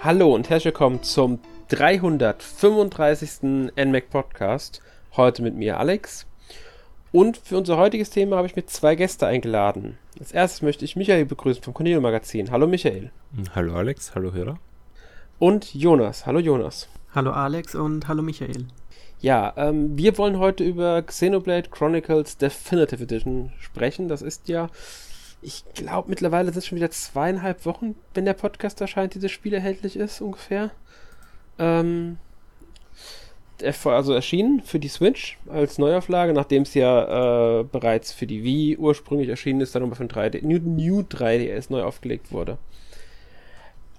Hallo und herzlich willkommen zum 335. NMAC Podcast. Heute mit mir Alex. Und für unser heutiges Thema habe ich mir zwei Gäste eingeladen. Als erstes möchte ich Michael begrüßen vom Cornelio Magazin. Hallo Michael. Hallo Alex, hallo Hörer. Und Jonas. Hallo Jonas. Hallo Alex und hallo Michael. Ja, ähm, wir wollen heute über Xenoblade Chronicles Definitive Edition sprechen. Das ist ja ich glaube, mittlerweile sind es schon wieder zweieinhalb Wochen, wenn der Podcast erscheint, dieses Spiel erhältlich ist, ungefähr. Ähm, also erschienen für die Switch als Neuauflage, nachdem es ja äh, bereits für die Wii ursprünglich erschienen ist, dann nochmal für ein 3D, New, New 3DS neu aufgelegt wurde.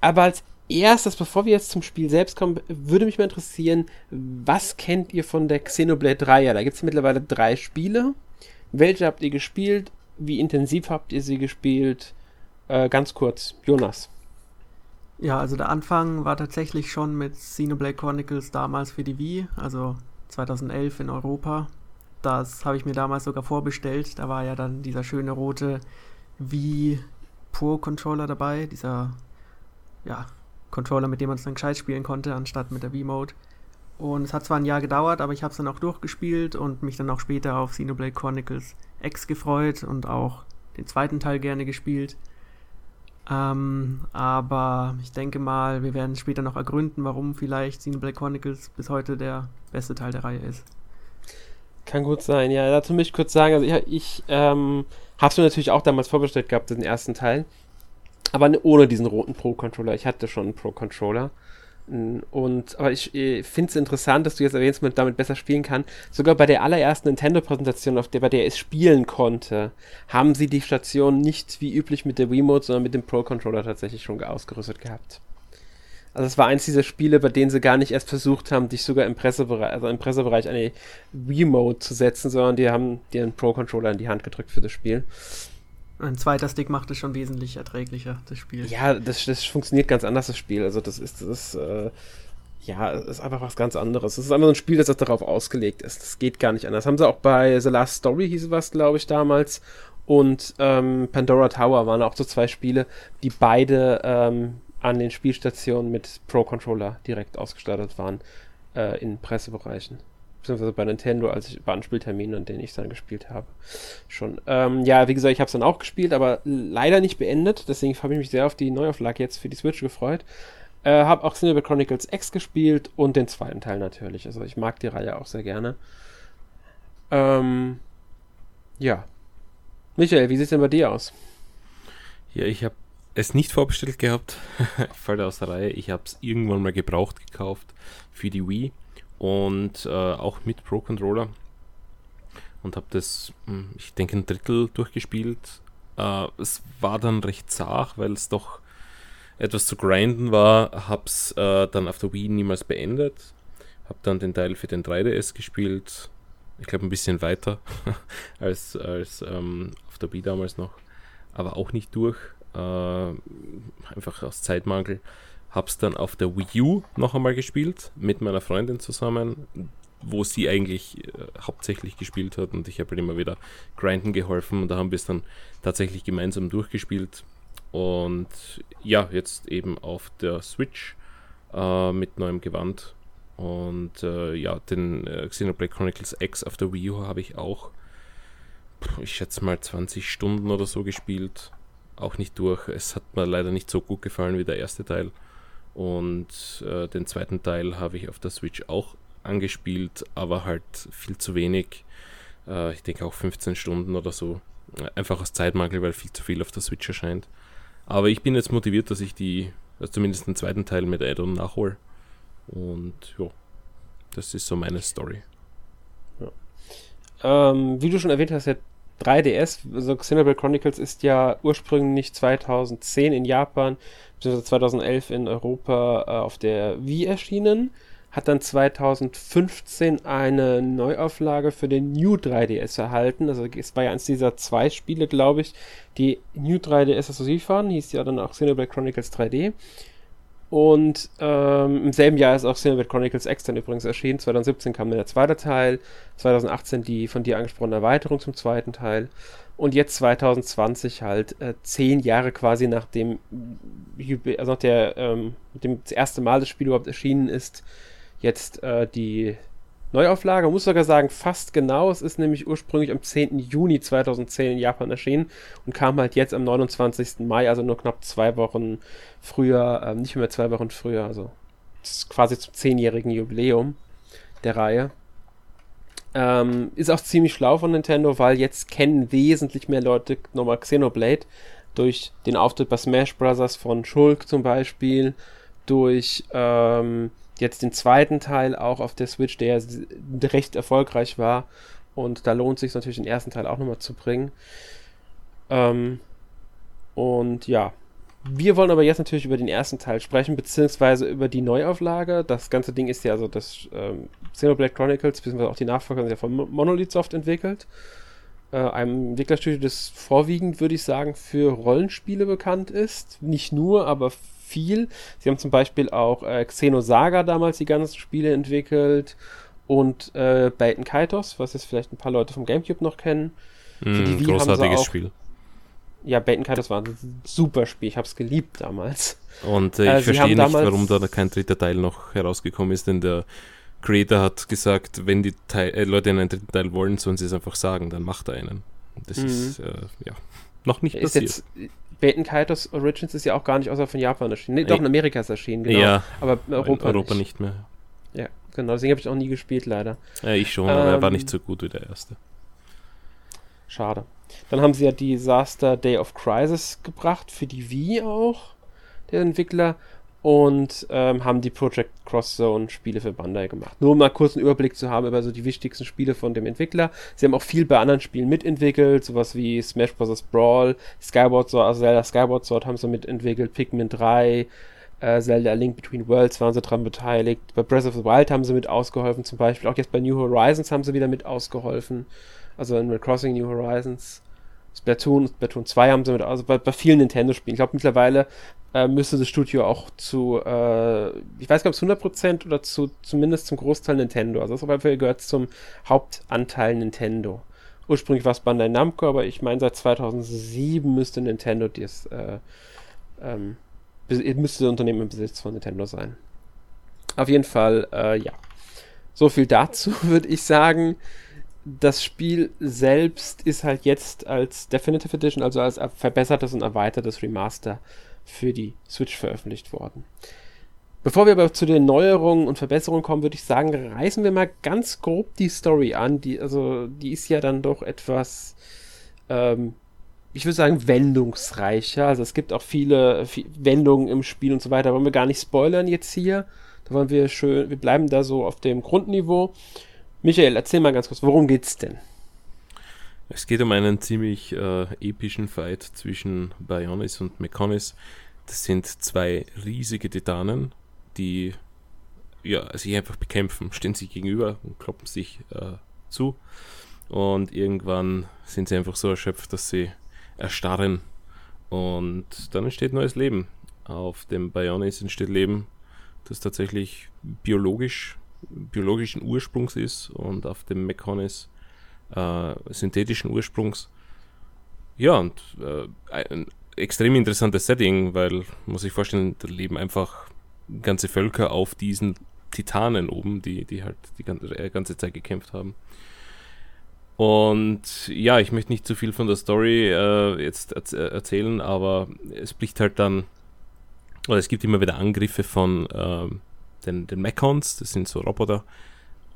Aber als erstes, bevor wir jetzt zum Spiel selbst kommen, würde mich mal interessieren, was kennt ihr von der Xenoblade 3? Ja, da gibt es mittlerweile drei Spiele. Welche habt ihr gespielt wie intensiv habt ihr sie gespielt? Äh, ganz kurz, Jonas. Ja, also der Anfang war tatsächlich schon mit Xenoblade Chronicles damals für die Wii, also 2011 in Europa. Das habe ich mir damals sogar vorbestellt. Da war ja dann dieser schöne rote Wii Pro Controller dabei, dieser ja, Controller, mit dem man es dann gescheit spielen konnte, anstatt mit der Wii Mode. Und es hat zwar ein Jahr gedauert, aber ich habe es dann auch durchgespielt und mich dann auch später auf Xenoblade Chronicles X gefreut und auch den zweiten Teil gerne gespielt. Ähm, aber ich denke mal, wir werden später noch ergründen, warum vielleicht Xenoblade Chronicles bis heute der beste Teil der Reihe ist. Kann gut sein, ja. Dazu möchte ich kurz sagen, also ich, ich ähm, habe es mir natürlich auch damals vorbestellt gehabt, den ersten Teil. Aber ohne diesen roten Pro-Controller. Ich hatte schon einen Pro-Controller. Und, aber ich, ich finde es interessant, dass du jetzt erwähnst, man damit besser spielen kann. Sogar bei der allerersten Nintendo-Präsentation, auf der, bei der es spielen konnte, haben sie die Station nicht wie üblich mit der Remote, sondern mit dem Pro-Controller tatsächlich schon ausgerüstet gehabt. Also es war eins dieser Spiele, bei denen sie gar nicht erst versucht haben, dich sogar im Pressebereich, also im Pressebereich eine Remote zu setzen, sondern die haben dir einen Pro-Controller in die Hand gedrückt für das Spiel. Ein zweiter Stick macht es schon wesentlich erträglicher, das Spiel. Ja, das, das funktioniert ganz anders, das Spiel. Also das ist, das ist, äh, ja, ist einfach was ganz anderes. Es ist einfach ein Spiel, das darauf ausgelegt ist. Das geht gar nicht anders. Das haben sie auch bei The Last Story, hieß was, glaube ich, damals. Und ähm, Pandora Tower waren auch so zwei Spiele, die beide ähm, an den Spielstationen mit Pro-Controller direkt ausgestattet waren äh, in Pressebereichen beziehungsweise bei Nintendo, als ich bei Anspielterminen, an denen ich dann gespielt habe. Schon. Ähm, ja, wie gesagt, ich habe es dann auch gespielt, aber leider nicht beendet. Deswegen habe ich mich sehr auf die Neuauflage jetzt für die Switch gefreut. Äh, habe auch Xenoblade Chronicles X gespielt und den zweiten Teil natürlich. Also ich mag die Reihe auch sehr gerne. Ähm, ja. Michael, wie sieht es denn bei dir aus? Ja, ich habe es nicht vorbestellt gehabt. ich aus der Reihe. Ich habe es irgendwann mal gebraucht gekauft für die Wii und äh, auch mit Pro Controller und habe das, hm, ich denke, ein Drittel durchgespielt. Äh, es war dann recht zart, weil es doch etwas zu grinden war. Habe es äh, dann auf der Wii niemals beendet. Habe dann den Teil für den 3DS gespielt. Ich glaube, ein bisschen weiter als, als ähm, auf der Wii damals noch. Aber auch nicht durch. Äh, einfach aus Zeitmangel. Hab's dann auf der Wii U noch einmal gespielt, mit meiner Freundin zusammen, wo sie eigentlich äh, hauptsächlich gespielt hat und ich habe halt immer wieder grinden geholfen und da haben wir es dann tatsächlich gemeinsam durchgespielt. Und ja, jetzt eben auf der Switch äh, mit neuem Gewand. Und äh, ja, den äh, Xenoblade Chronicles X auf der Wii U habe ich auch, ich schätze mal 20 Stunden oder so gespielt. Auch nicht durch. Es hat mir leider nicht so gut gefallen wie der erste Teil. Und äh, den zweiten Teil habe ich auf der Switch auch angespielt, aber halt viel zu wenig. Äh, ich denke auch 15 Stunden oder so. Einfach aus Zeitmangel, weil viel zu viel auf der Switch erscheint. Aber ich bin jetzt motiviert, dass ich die, also zumindest den zweiten Teil mit Addon nachhole. Und ja, das ist so meine Story. Ja. Ähm, wie du schon erwähnt hast, ja 3DS, also Xenoblade Chronicles ist ja ursprünglich 2010 in Japan, beziehungsweise 2011 in Europa äh, auf der Wii erschienen, hat dann 2015 eine Neuauflage für den New 3DS erhalten. Also es war ja eins dieser zwei Spiele, glaube ich, die New 3DS exklusiv waren, hieß ja dann auch Xenoblade Chronicles 3D. Und ähm, im selben Jahr ist auch Xenoblade Chronicles X dann übrigens erschienen. 2017 kam dann der zweite Teil, 2018 die von dir angesprochene Erweiterung zum zweiten Teil. Und jetzt 2020 halt äh, zehn Jahre quasi nach dem, also nach der, ähm, dem das erste Mal das Spiel überhaupt erschienen ist, jetzt äh, die Neuauflage. Muss sogar sagen, fast genau. Es ist nämlich ursprünglich am 10. Juni 2010 in Japan erschienen und kam halt jetzt am 29. Mai, also nur knapp zwei Wochen früher, äh, nicht mehr zwei Wochen früher, also quasi zum zehnjährigen Jubiläum der Reihe. Ähm, ist auch ziemlich schlau von Nintendo, weil jetzt kennen wesentlich mehr Leute nochmal Xenoblade durch den Auftritt bei Smash Bros. von Shulk zum Beispiel, durch ähm, jetzt den zweiten Teil auch auf der Switch, der recht erfolgreich war. Und da lohnt es sich natürlich den ersten Teil auch nochmal zu bringen. Ähm, und ja, wir wollen aber jetzt natürlich über den ersten Teil sprechen, beziehungsweise über die Neuauflage. Das ganze Ding ist ja also das ähm, Chronicles, beziehungsweise auch die Nachfolger sind ja von Monolith Soft entwickelt. Äh, einem Entwicklerstudio, das vorwiegend, würde ich sagen, für Rollenspiele bekannt ist. Nicht nur, aber viel. Sie haben zum Beispiel auch äh, Xenosaga damals die ganzen Spiele entwickelt und äh, Baten Kaitos, was jetzt vielleicht ein paar Leute vom Gamecube noch kennen. Mm, Für die großartiges auch, Spiel. Ja, Baten Kaitos war ein super Spiel. Ich habe es geliebt damals. Und äh, ich äh, verstehe nicht, warum da kein dritter Teil noch herausgekommen ist, denn der Creator hat gesagt, wenn die Teil, äh, Leute einen dritten Teil wollen, sollen sie es einfach sagen, dann macht er einen. Das mhm. ist, äh, ja, noch nicht ist passiert. Jetzt, Baten Kaitos Origins ist ja auch gar nicht außer von Japan erschienen. Nee, doch in Amerika ist erschienen, genau. Ja, aber Europa, Europa nicht. nicht. mehr. Ja, genau. Deswegen habe ich auch nie gespielt, leider. Ja, ich schon, aber er war nicht ähm, so gut wie der erste. Schade. Dann haben sie ja Disaster Day of Crisis gebracht, für die Wii auch, der Entwickler und ähm, haben die Project Cross Zone Spiele für Bandai gemacht. Nur um mal kurz einen Überblick zu haben über so die wichtigsten Spiele von dem Entwickler. Sie haben auch viel bei anderen Spielen mitentwickelt, sowas wie Smash Bros. Brawl, Skyward Sword, also Zelda Skyward Sword haben sie mitentwickelt, Pikmin 3, äh, Zelda Link Between Worlds waren sie dran beteiligt. Bei Breath of the Wild haben sie mit ausgeholfen, zum Beispiel. Auch jetzt bei New Horizons haben sie wieder mit ausgeholfen. Also in Crossing New Horizons. Splatoon, Splatoon 2 haben sie mit, also bei, bei vielen Nintendo-Spielen. Ich glaube, mittlerweile äh, müsste das Studio auch zu, äh, ich weiß gar nicht, ob es 100% oder zu, zumindest zum Großteil Nintendo. Also auf jeden Fall gehört zum Hauptanteil Nintendo. Ursprünglich war es Bandai Namco, aber ich meine, seit 2007 müsste Nintendo das, äh, ähm, müsste das Unternehmen im Besitz von Nintendo sein. Auf jeden Fall, äh, ja. So viel dazu, würde ich sagen das Spiel selbst ist halt jetzt als Definitive Edition, also als verbessertes und erweitertes Remaster für die Switch veröffentlicht worden. Bevor wir aber zu den Neuerungen und Verbesserungen kommen, würde ich sagen, reißen wir mal ganz grob die Story an. Die, also, die ist ja dann doch etwas, ähm, ich würde sagen, wendungsreicher. Also es gibt auch viele, viele Wendungen im Spiel und so weiter. Wollen wir gar nicht spoilern jetzt hier. Da wollen wir schön, wir bleiben da so auf dem Grundniveau Michael, erzähl mal ganz kurz, worum geht's denn? Es geht um einen ziemlich äh, epischen Fight zwischen Bionis und Mekonis. Das sind zwei riesige Titanen, die ja, sich einfach bekämpfen, stehen sich gegenüber und kloppen sich äh, zu. Und irgendwann sind sie einfach so erschöpft, dass sie erstarren. Und dann entsteht neues Leben. Auf dem Bionis entsteht Leben, das tatsächlich biologisch biologischen Ursprungs ist und auf dem Mechonis äh, synthetischen Ursprungs. Ja, und äh, ein extrem interessantes Setting, weil, muss ich vorstellen, da leben einfach ganze Völker auf diesen Titanen oben, die, die halt die ganze, äh, ganze Zeit gekämpft haben. Und ja, ich möchte nicht zu viel von der Story äh, jetzt erz erzählen, aber es bricht halt dann, oder es gibt immer wieder Angriffe von ähm, den, den Mechons, das sind so Roboter,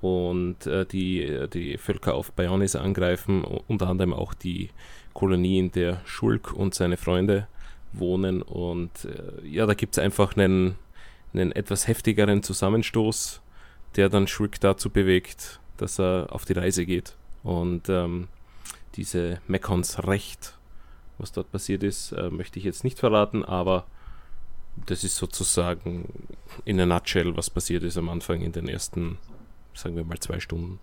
und äh, die, die Völker auf Bionis angreifen, unter anderem auch die Kolonie, in der Schulk und seine Freunde wohnen. Und äh, ja, da gibt es einfach einen, einen etwas heftigeren Zusammenstoß, der dann Schulk dazu bewegt, dass er auf die Reise geht. Und ähm, diese Mechons Recht, was dort passiert ist, äh, möchte ich jetzt nicht verraten, aber das ist sozusagen in a nutshell, was passiert ist am Anfang in den ersten, sagen wir mal, zwei Stunden.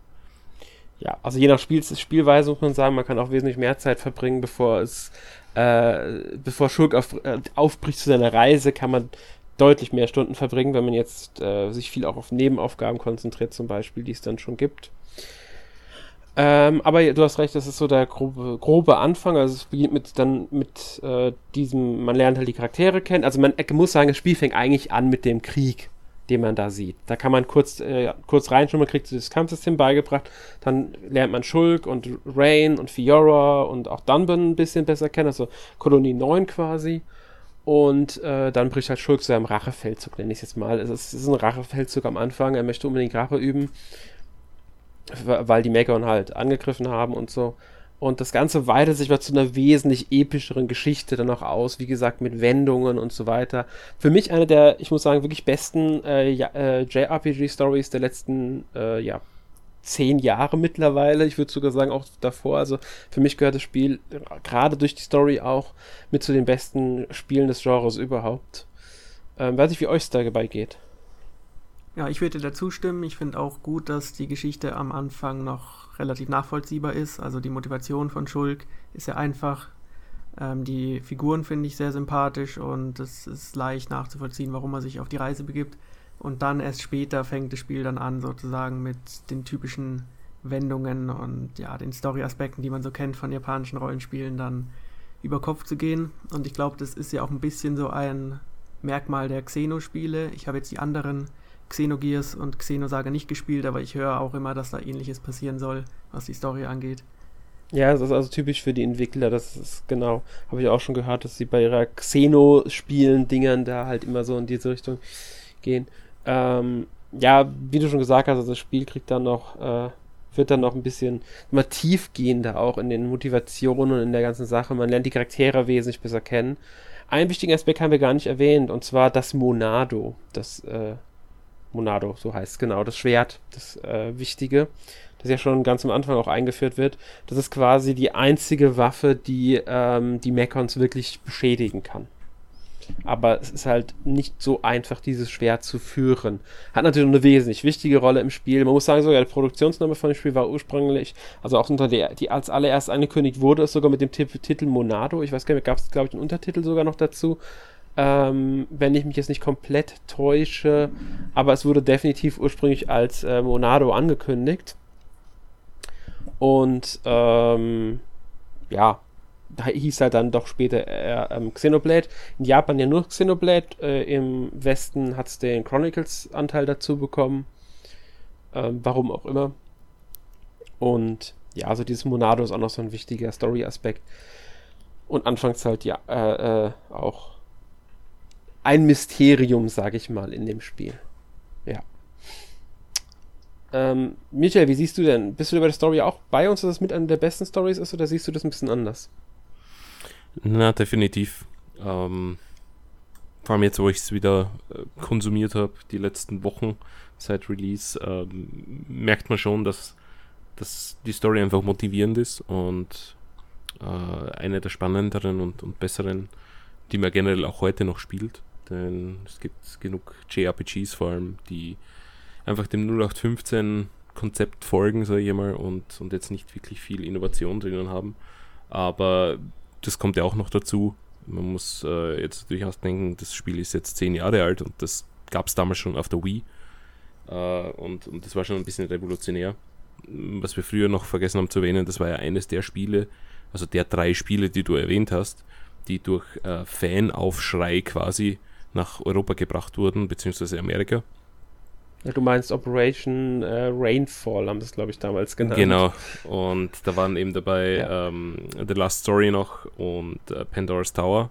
Ja, also je nach Spiel Spielweise muss man sagen, man kann auch wesentlich mehr Zeit verbringen, bevor es, äh, bevor Schurk auf, äh, aufbricht zu seiner Reise, kann man deutlich mehr Stunden verbringen, wenn man jetzt äh, sich viel auch auf Nebenaufgaben konzentriert, zum Beispiel, die es dann schon gibt. Ähm, aber du hast recht, das ist so der grobe, grobe Anfang. Also es beginnt mit dann mit äh, diesem, man lernt halt die Charaktere kennen. Also man muss sagen, das Spiel fängt eigentlich an mit dem Krieg, den man da sieht. Da kann man kurz, äh, kurz reinschauen, man kriegt das Kampfsystem beigebracht, dann lernt man Schulk und Rain und Fiora und auch Dunban ein bisschen besser kennen, also Kolonie 9 quasi. Und äh, dann bricht halt Schulk zu seinem Rachefeldzug, nenne ich es jetzt mal. Es ist ein Rachefeldzug am Anfang, er möchte unbedingt Rache üben weil die Megaon halt angegriffen haben und so. Und das Ganze weitet sich mal zu einer wesentlich epischeren Geschichte dann auch aus, wie gesagt, mit Wendungen und so weiter. Für mich eine der, ich muss sagen, wirklich besten äh, äh, JRPG-Stories der letzten, äh, ja, zehn Jahre mittlerweile. Ich würde sogar sagen, auch davor. Also für mich gehört das Spiel gerade durch die Story auch mit zu den besten Spielen des Genres überhaupt. Ähm, weiß ich, wie euch es dabei geht. Ja, ich würde dazu stimmen. Ich finde auch gut, dass die Geschichte am Anfang noch relativ nachvollziehbar ist. Also die Motivation von Schulk ist ja einfach. Ähm, die Figuren finde ich sehr sympathisch und es ist leicht nachzuvollziehen, warum er sich auf die Reise begibt. Und dann erst später fängt das Spiel dann an, sozusagen mit den typischen Wendungen und ja, den Story-Aspekten, die man so kennt von japanischen Rollenspielen, dann über Kopf zu gehen. Und ich glaube, das ist ja auch ein bisschen so ein Merkmal der Xeno-Spiele. Ich habe jetzt die anderen Xenogears und Xenosaga nicht gespielt, aber ich höre auch immer, dass da ähnliches passieren soll, was die Story angeht. Ja, das ist also typisch für die Entwickler, das ist genau, habe ich auch schon gehört, dass sie bei ihrer Xeno-Spielen, Dingern da halt immer so in diese Richtung gehen. Ähm, ja, wie du schon gesagt hast, also das Spiel kriegt dann noch, äh, wird dann noch ein bisschen immer tiefgehender auch in den Motivationen und in der ganzen Sache. Man lernt die Charaktere wesentlich besser kennen. Einen wichtigen Aspekt haben wir gar nicht erwähnt, und zwar das Monado, das äh, Monado, so heißt es genau, das Schwert, das äh, Wichtige, das ja schon ganz am Anfang auch eingeführt wird. Das ist quasi die einzige Waffe, die ähm, die Mekons wirklich beschädigen kann. Aber es ist halt nicht so einfach, dieses Schwert zu führen. Hat natürlich eine wesentlich wichtige Rolle im Spiel. Man muss sagen, sogar der Produktionsname von dem Spiel war ursprünglich, also auch unter der, die als allererst angekündigt wurde, ist sogar mit dem Titel Monado. Ich weiß gar nicht, gab es, glaube ich, einen Untertitel sogar noch dazu ähm, wenn ich mich jetzt nicht komplett täusche. Aber es wurde definitiv ursprünglich als äh, Monado angekündigt. Und ähm, ja, da hieß halt dann doch später äh, ähm, Xenoblade. In Japan ja nur Xenoblade. Äh, Im Westen hat es den Chronicles-Anteil dazu bekommen. Ähm, warum auch immer. Und ja, also dieses Monado ist auch noch so ein wichtiger Story-Aspekt. Und anfangs halt ja äh, äh, auch ein Mysterium, sage ich mal, in dem Spiel. Ja. Ähm, Michael, wie siehst du denn? Bist du bei der Story auch bei uns, dass das mit einer der besten Stories ist, oder siehst du das ein bisschen anders? Na, definitiv. Ähm, vor allem jetzt, wo ich es wieder äh, konsumiert habe, die letzten Wochen seit Release, ähm, merkt man schon, dass, dass die Story einfach motivierend ist und äh, eine der spannenderen und, und besseren, die man generell auch heute noch spielt denn es gibt genug JRPGs vor allem, die einfach dem 0815 Konzept folgen, sage ich mal, und, und jetzt nicht wirklich viel Innovation drinnen haben. Aber das kommt ja auch noch dazu. Man muss äh, jetzt durchaus denken, das Spiel ist jetzt zehn Jahre alt und das gab es damals schon auf der Wii. Äh, und, und das war schon ein bisschen revolutionär. Was wir früher noch vergessen haben zu erwähnen, das war ja eines der Spiele, also der drei Spiele, die du erwähnt hast, die durch äh, Fanaufschrei quasi nach Europa gebracht wurden, beziehungsweise Amerika. Du meinst Operation äh, Rainfall, haben das, glaube ich, damals genannt. Genau, und da waren eben dabei ja. ähm, The Last Story noch und äh, Pandora's Tower.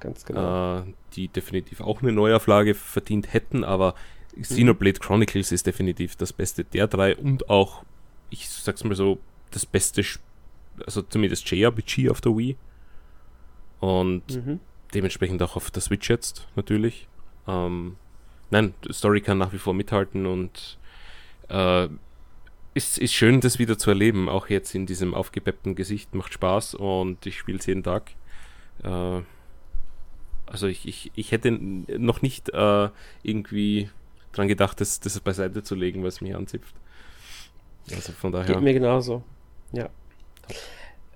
Ganz genau. Äh, die definitiv auch eine Neuauflage verdient hätten, aber Xenoblade mhm. Chronicles ist definitiv das beste der drei und auch, ich sag's mal so, das beste, also zumindest JRPG auf der Wii. Und mhm dementsprechend auch auf der Switch jetzt natürlich. Ähm, nein, Story kann nach wie vor mithalten und äh, ist, ist schön, das wieder zu erleben. Auch jetzt in diesem aufgepeppten Gesicht macht Spaß und ich spiele es jeden Tag. Äh, also ich, ich, ich hätte noch nicht äh, irgendwie dran gedacht, das, das beiseite zu legen, was mich anzipft. Also von daher. Geht mir genauso. Ja.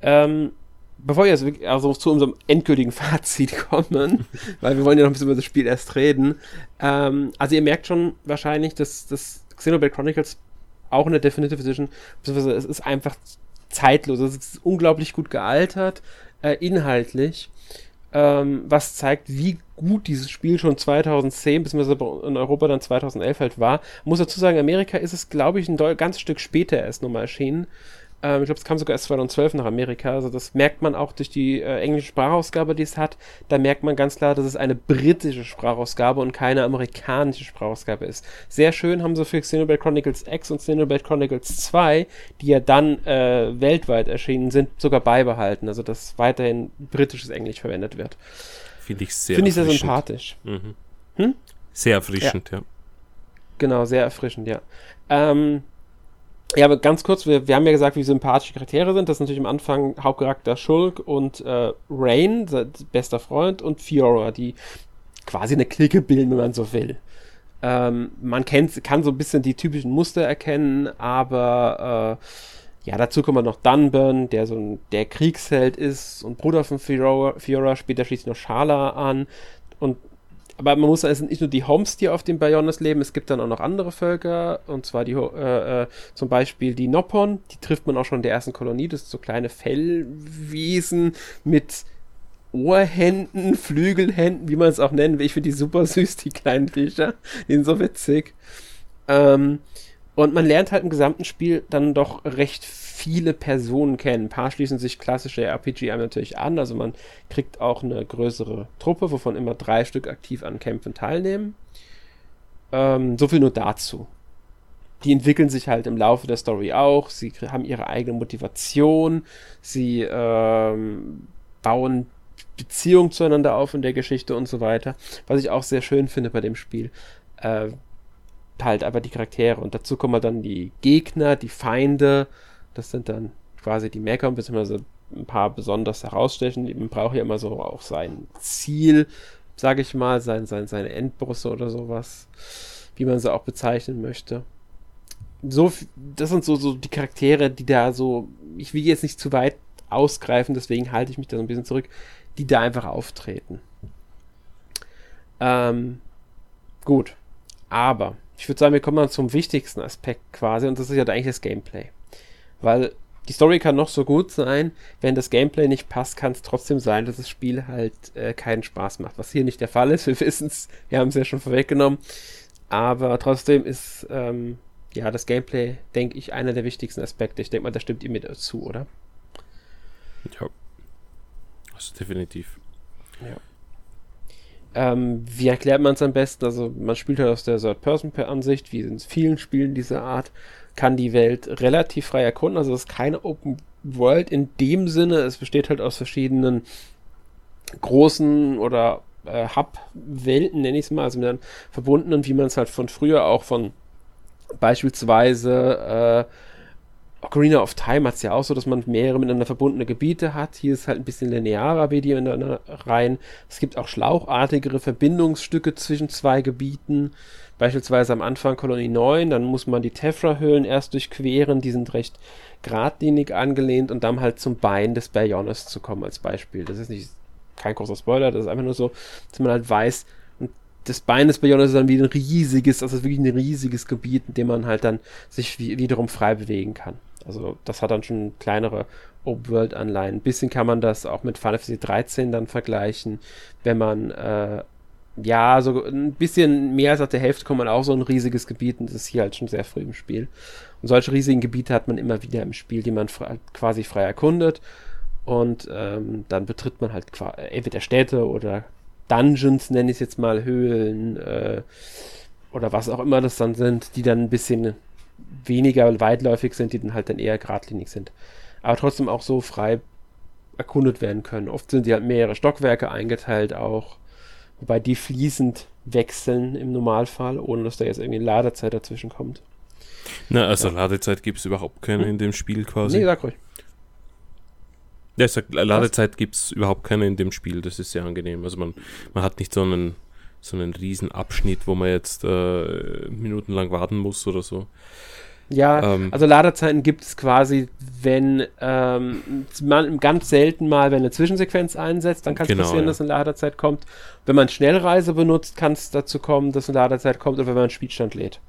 Ähm, bevor wir jetzt also zu unserem endgültigen Fazit kommen, weil wir wollen ja noch ein bisschen über das Spiel erst reden. Ähm, also ihr merkt schon wahrscheinlich, dass das Xenoblade Chronicles auch in der Definitive Edition, beziehungsweise es ist einfach zeitlos, es ist unglaublich gut gealtert, äh, inhaltlich, ähm, was zeigt, wie gut dieses Spiel schon 2010, beziehungsweise in Europa dann 2011 halt war. muss dazu sagen, Amerika ist es, glaube ich, ein ganz Stück später erst nochmal erschienen. Ähm, ich glaube, es kam sogar erst 2012 nach Amerika. Also das merkt man auch durch die äh, englische Sprachausgabe, die es hat. Da merkt man ganz klar, dass es eine britische Sprachausgabe und keine amerikanische Sprachausgabe ist. Sehr schön haben sie für Xenoblade Chronicles X und Xenoblade Chronicles 2, die ja dann äh, weltweit erschienen sind, sogar beibehalten. Also dass weiterhin britisches Englisch verwendet wird. Finde ich sehr Finde ich sehr sympathisch. Mhm. Hm? Sehr erfrischend, ja. ja. Genau, sehr erfrischend, ja. Ähm, ja, aber ganz kurz, wir, wir haben ja gesagt, wie sympathische Charaktere sind. Das ist natürlich am Anfang Hauptcharakter Shulk und äh, Rain, bester Freund, und Fiora, die quasi eine Clique bilden, wenn man so will. Ähm, man kennt, kann so ein bisschen die typischen Muster erkennen, aber äh, ja, dazu kommt noch Dunburn, der so ein, der Kriegsheld ist und Bruder von Fiora, Fiora später schließt noch Shala an und aber man muss sagen, es sind nicht nur die Homs, die auf dem Bayonnes leben, es gibt dann auch noch andere Völker, und zwar die, äh, äh, zum Beispiel die Noppon, die trifft man auch schon in der ersten Kolonie, das sind so kleine Fellwesen mit Ohrhänden, Flügelhänden, wie man es auch nennen will. Ich finde die super süß, die kleinen Viecher, die sind so witzig. Ähm, und man lernt halt im gesamten Spiel dann doch recht viele Personen kennen. Ein paar schließen sich klassische RPG natürlich an, also man kriegt auch eine größere Truppe, wovon immer drei Stück aktiv an Kämpfen teilnehmen. Ähm, so viel nur dazu. Die entwickeln sich halt im Laufe der Story auch, sie haben ihre eigene Motivation, sie ähm, bauen Beziehungen zueinander auf in der Geschichte und so weiter. Was ich auch sehr schön finde bei dem Spiel. Äh, halt einfach die Charaktere. Und dazu kommen dann die Gegner, die Feinde. Das sind dann quasi die Mecker, beziehungsweise ein paar besonders herausstechen. Man braucht ja immer so auch sein Ziel, sage ich mal, sein, sein, seine Endbosse oder sowas, wie man sie auch bezeichnen möchte. So, das sind so, so die Charaktere, die da so, ich will jetzt nicht zu weit ausgreifen, deswegen halte ich mich da so ein bisschen zurück, die da einfach auftreten. Ähm, gut. Aber ich würde sagen, wir kommen mal zum wichtigsten Aspekt quasi und das ist ja eigentlich das Gameplay. Weil die Story kann noch so gut sein, wenn das Gameplay nicht passt, kann es trotzdem sein, dass das Spiel halt äh, keinen Spaß macht. Was hier nicht der Fall ist, wir wissen es, wir haben es ja schon vorweggenommen. Aber trotzdem ist ähm, ja das Gameplay, denke ich, einer der wichtigsten Aspekte. Ich denke mal, da stimmt ihr mir dazu, oder? Ja. Also definitiv. Ja. Ähm, wie erklärt man es am besten? Also man spielt halt aus der Third-Person-Ansicht, wie in vielen Spielen dieser Art, kann die Welt relativ frei erkunden. Also es ist keine Open World in dem Sinne. Es besteht halt aus verschiedenen großen oder äh, Hub-Welten, nenne ich es mal, also mit einem verbundenen, wie man es halt von früher auch von beispielsweise äh, Ocarina of Time hat es ja auch so, dass man mehrere miteinander verbundene Gebiete hat. Hier ist halt ein bisschen linearer wie die rein. Es gibt auch schlauchartigere Verbindungsstücke zwischen zwei Gebieten. Beispielsweise am Anfang Kolonie 9, dann muss man die Tefra-Höhlen erst durchqueren, die sind recht geradlinig angelehnt und dann halt zum Bein des Bayonnes zu kommen als Beispiel. Das ist nicht kein großer Spoiler, das ist einfach nur so, dass man halt weiß, das Bein des Bayonnes ist dann wie ein riesiges, also wirklich ein riesiges Gebiet, in dem man halt dann sich wie, wiederum frei bewegen kann. Also das hat dann schon kleinere Open-World-Anleihen. Ein bisschen kann man das auch mit Final Fantasy 13 dann vergleichen, wenn man äh, ja, so ein bisschen mehr als auf der Hälfte kommt man auch so ein riesiges Gebiet und das ist hier halt schon sehr früh im Spiel. Und solche riesigen Gebiete hat man immer wieder im Spiel, die man frei, quasi frei erkundet. Und ähm, dann betritt man halt entweder Städte oder Dungeons, nenne ich es jetzt mal, Höhlen äh, oder was auch immer das dann sind, die dann ein bisschen weniger weitläufig sind, die dann halt dann eher geradlinig sind. Aber trotzdem auch so frei erkundet werden können. Oft sind die halt mehrere Stockwerke eingeteilt auch, wobei die fließend wechseln im Normalfall, ohne dass da jetzt irgendwie Ladezeit dazwischen kommt. Na, also ja. Ladezeit gibt es überhaupt keine hm? in dem Spiel quasi. Nee, sag ruhig. Ja, ich sag, Ladezeit gibt es überhaupt keine in dem Spiel, das ist sehr angenehm. Also man, man hat nicht so einen, so einen riesen Abschnitt, wo man jetzt äh, minutenlang warten muss oder so. Ja, ähm, also Ladezeiten gibt es quasi, wenn ähm, man ganz selten mal, wenn eine Zwischensequenz einsetzt, dann kann es genau, passieren, ja. dass eine Ladezeit kommt. Wenn man Schnellreise benutzt, kann es dazu kommen, dass eine Ladezeit kommt oder wenn man einen Spielstand lädt.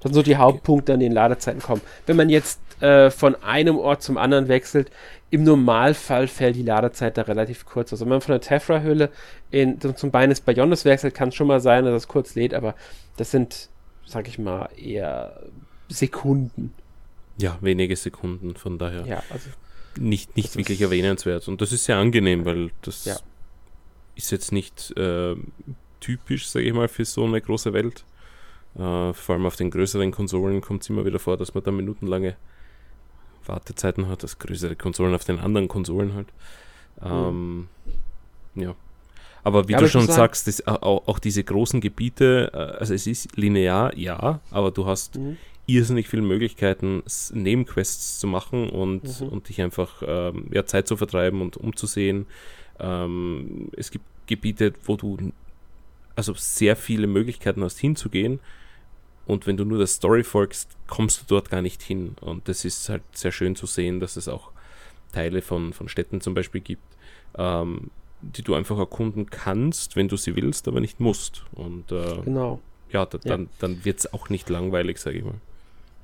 Das sind so die Hauptpunkte, an denen Ladezeiten kommen. Wenn man jetzt äh, von einem Ort zum anderen wechselt, im Normalfall fällt die Ladezeit da relativ kurz. Also wenn man von der Tefra-Hülle zum Bein des Bionis wechselt, kann es schon mal sein, dass es kurz lädt, aber das sind, sag ich mal, eher Sekunden. Ja, wenige Sekunden, von daher. Ja, also nicht, nicht wirklich erwähnenswert. Und das ist sehr angenehm, weil das ja. ist jetzt nicht äh, typisch, sage ich mal, für so eine große Welt. Äh, vor allem auf den größeren Konsolen kommt es immer wieder vor, dass man da minutenlange Wartezeiten hat, das größere Konsolen auf den anderen Konsolen halt. Ähm, mhm. Ja. Aber wie ja, du schon sagst, das, auch, auch, diese großen Gebiete, äh, also es ist linear, ja, aber du hast mhm. irrsinnig viele Möglichkeiten, Nebenquests zu machen und, mhm. und dich einfach ähm, ja, Zeit zu vertreiben und umzusehen. Ähm, es gibt Gebiete, wo du also sehr viele Möglichkeiten hast hinzugehen und wenn du nur der Story folgst, kommst du dort gar nicht hin. Und das ist halt sehr schön zu sehen, dass es auch Teile von, von Städten zum Beispiel gibt, ähm, die du einfach erkunden kannst, wenn du sie willst, aber nicht musst. Und äh, genau. ja, da, dann, dann wird es auch nicht langweilig, sage ich mal.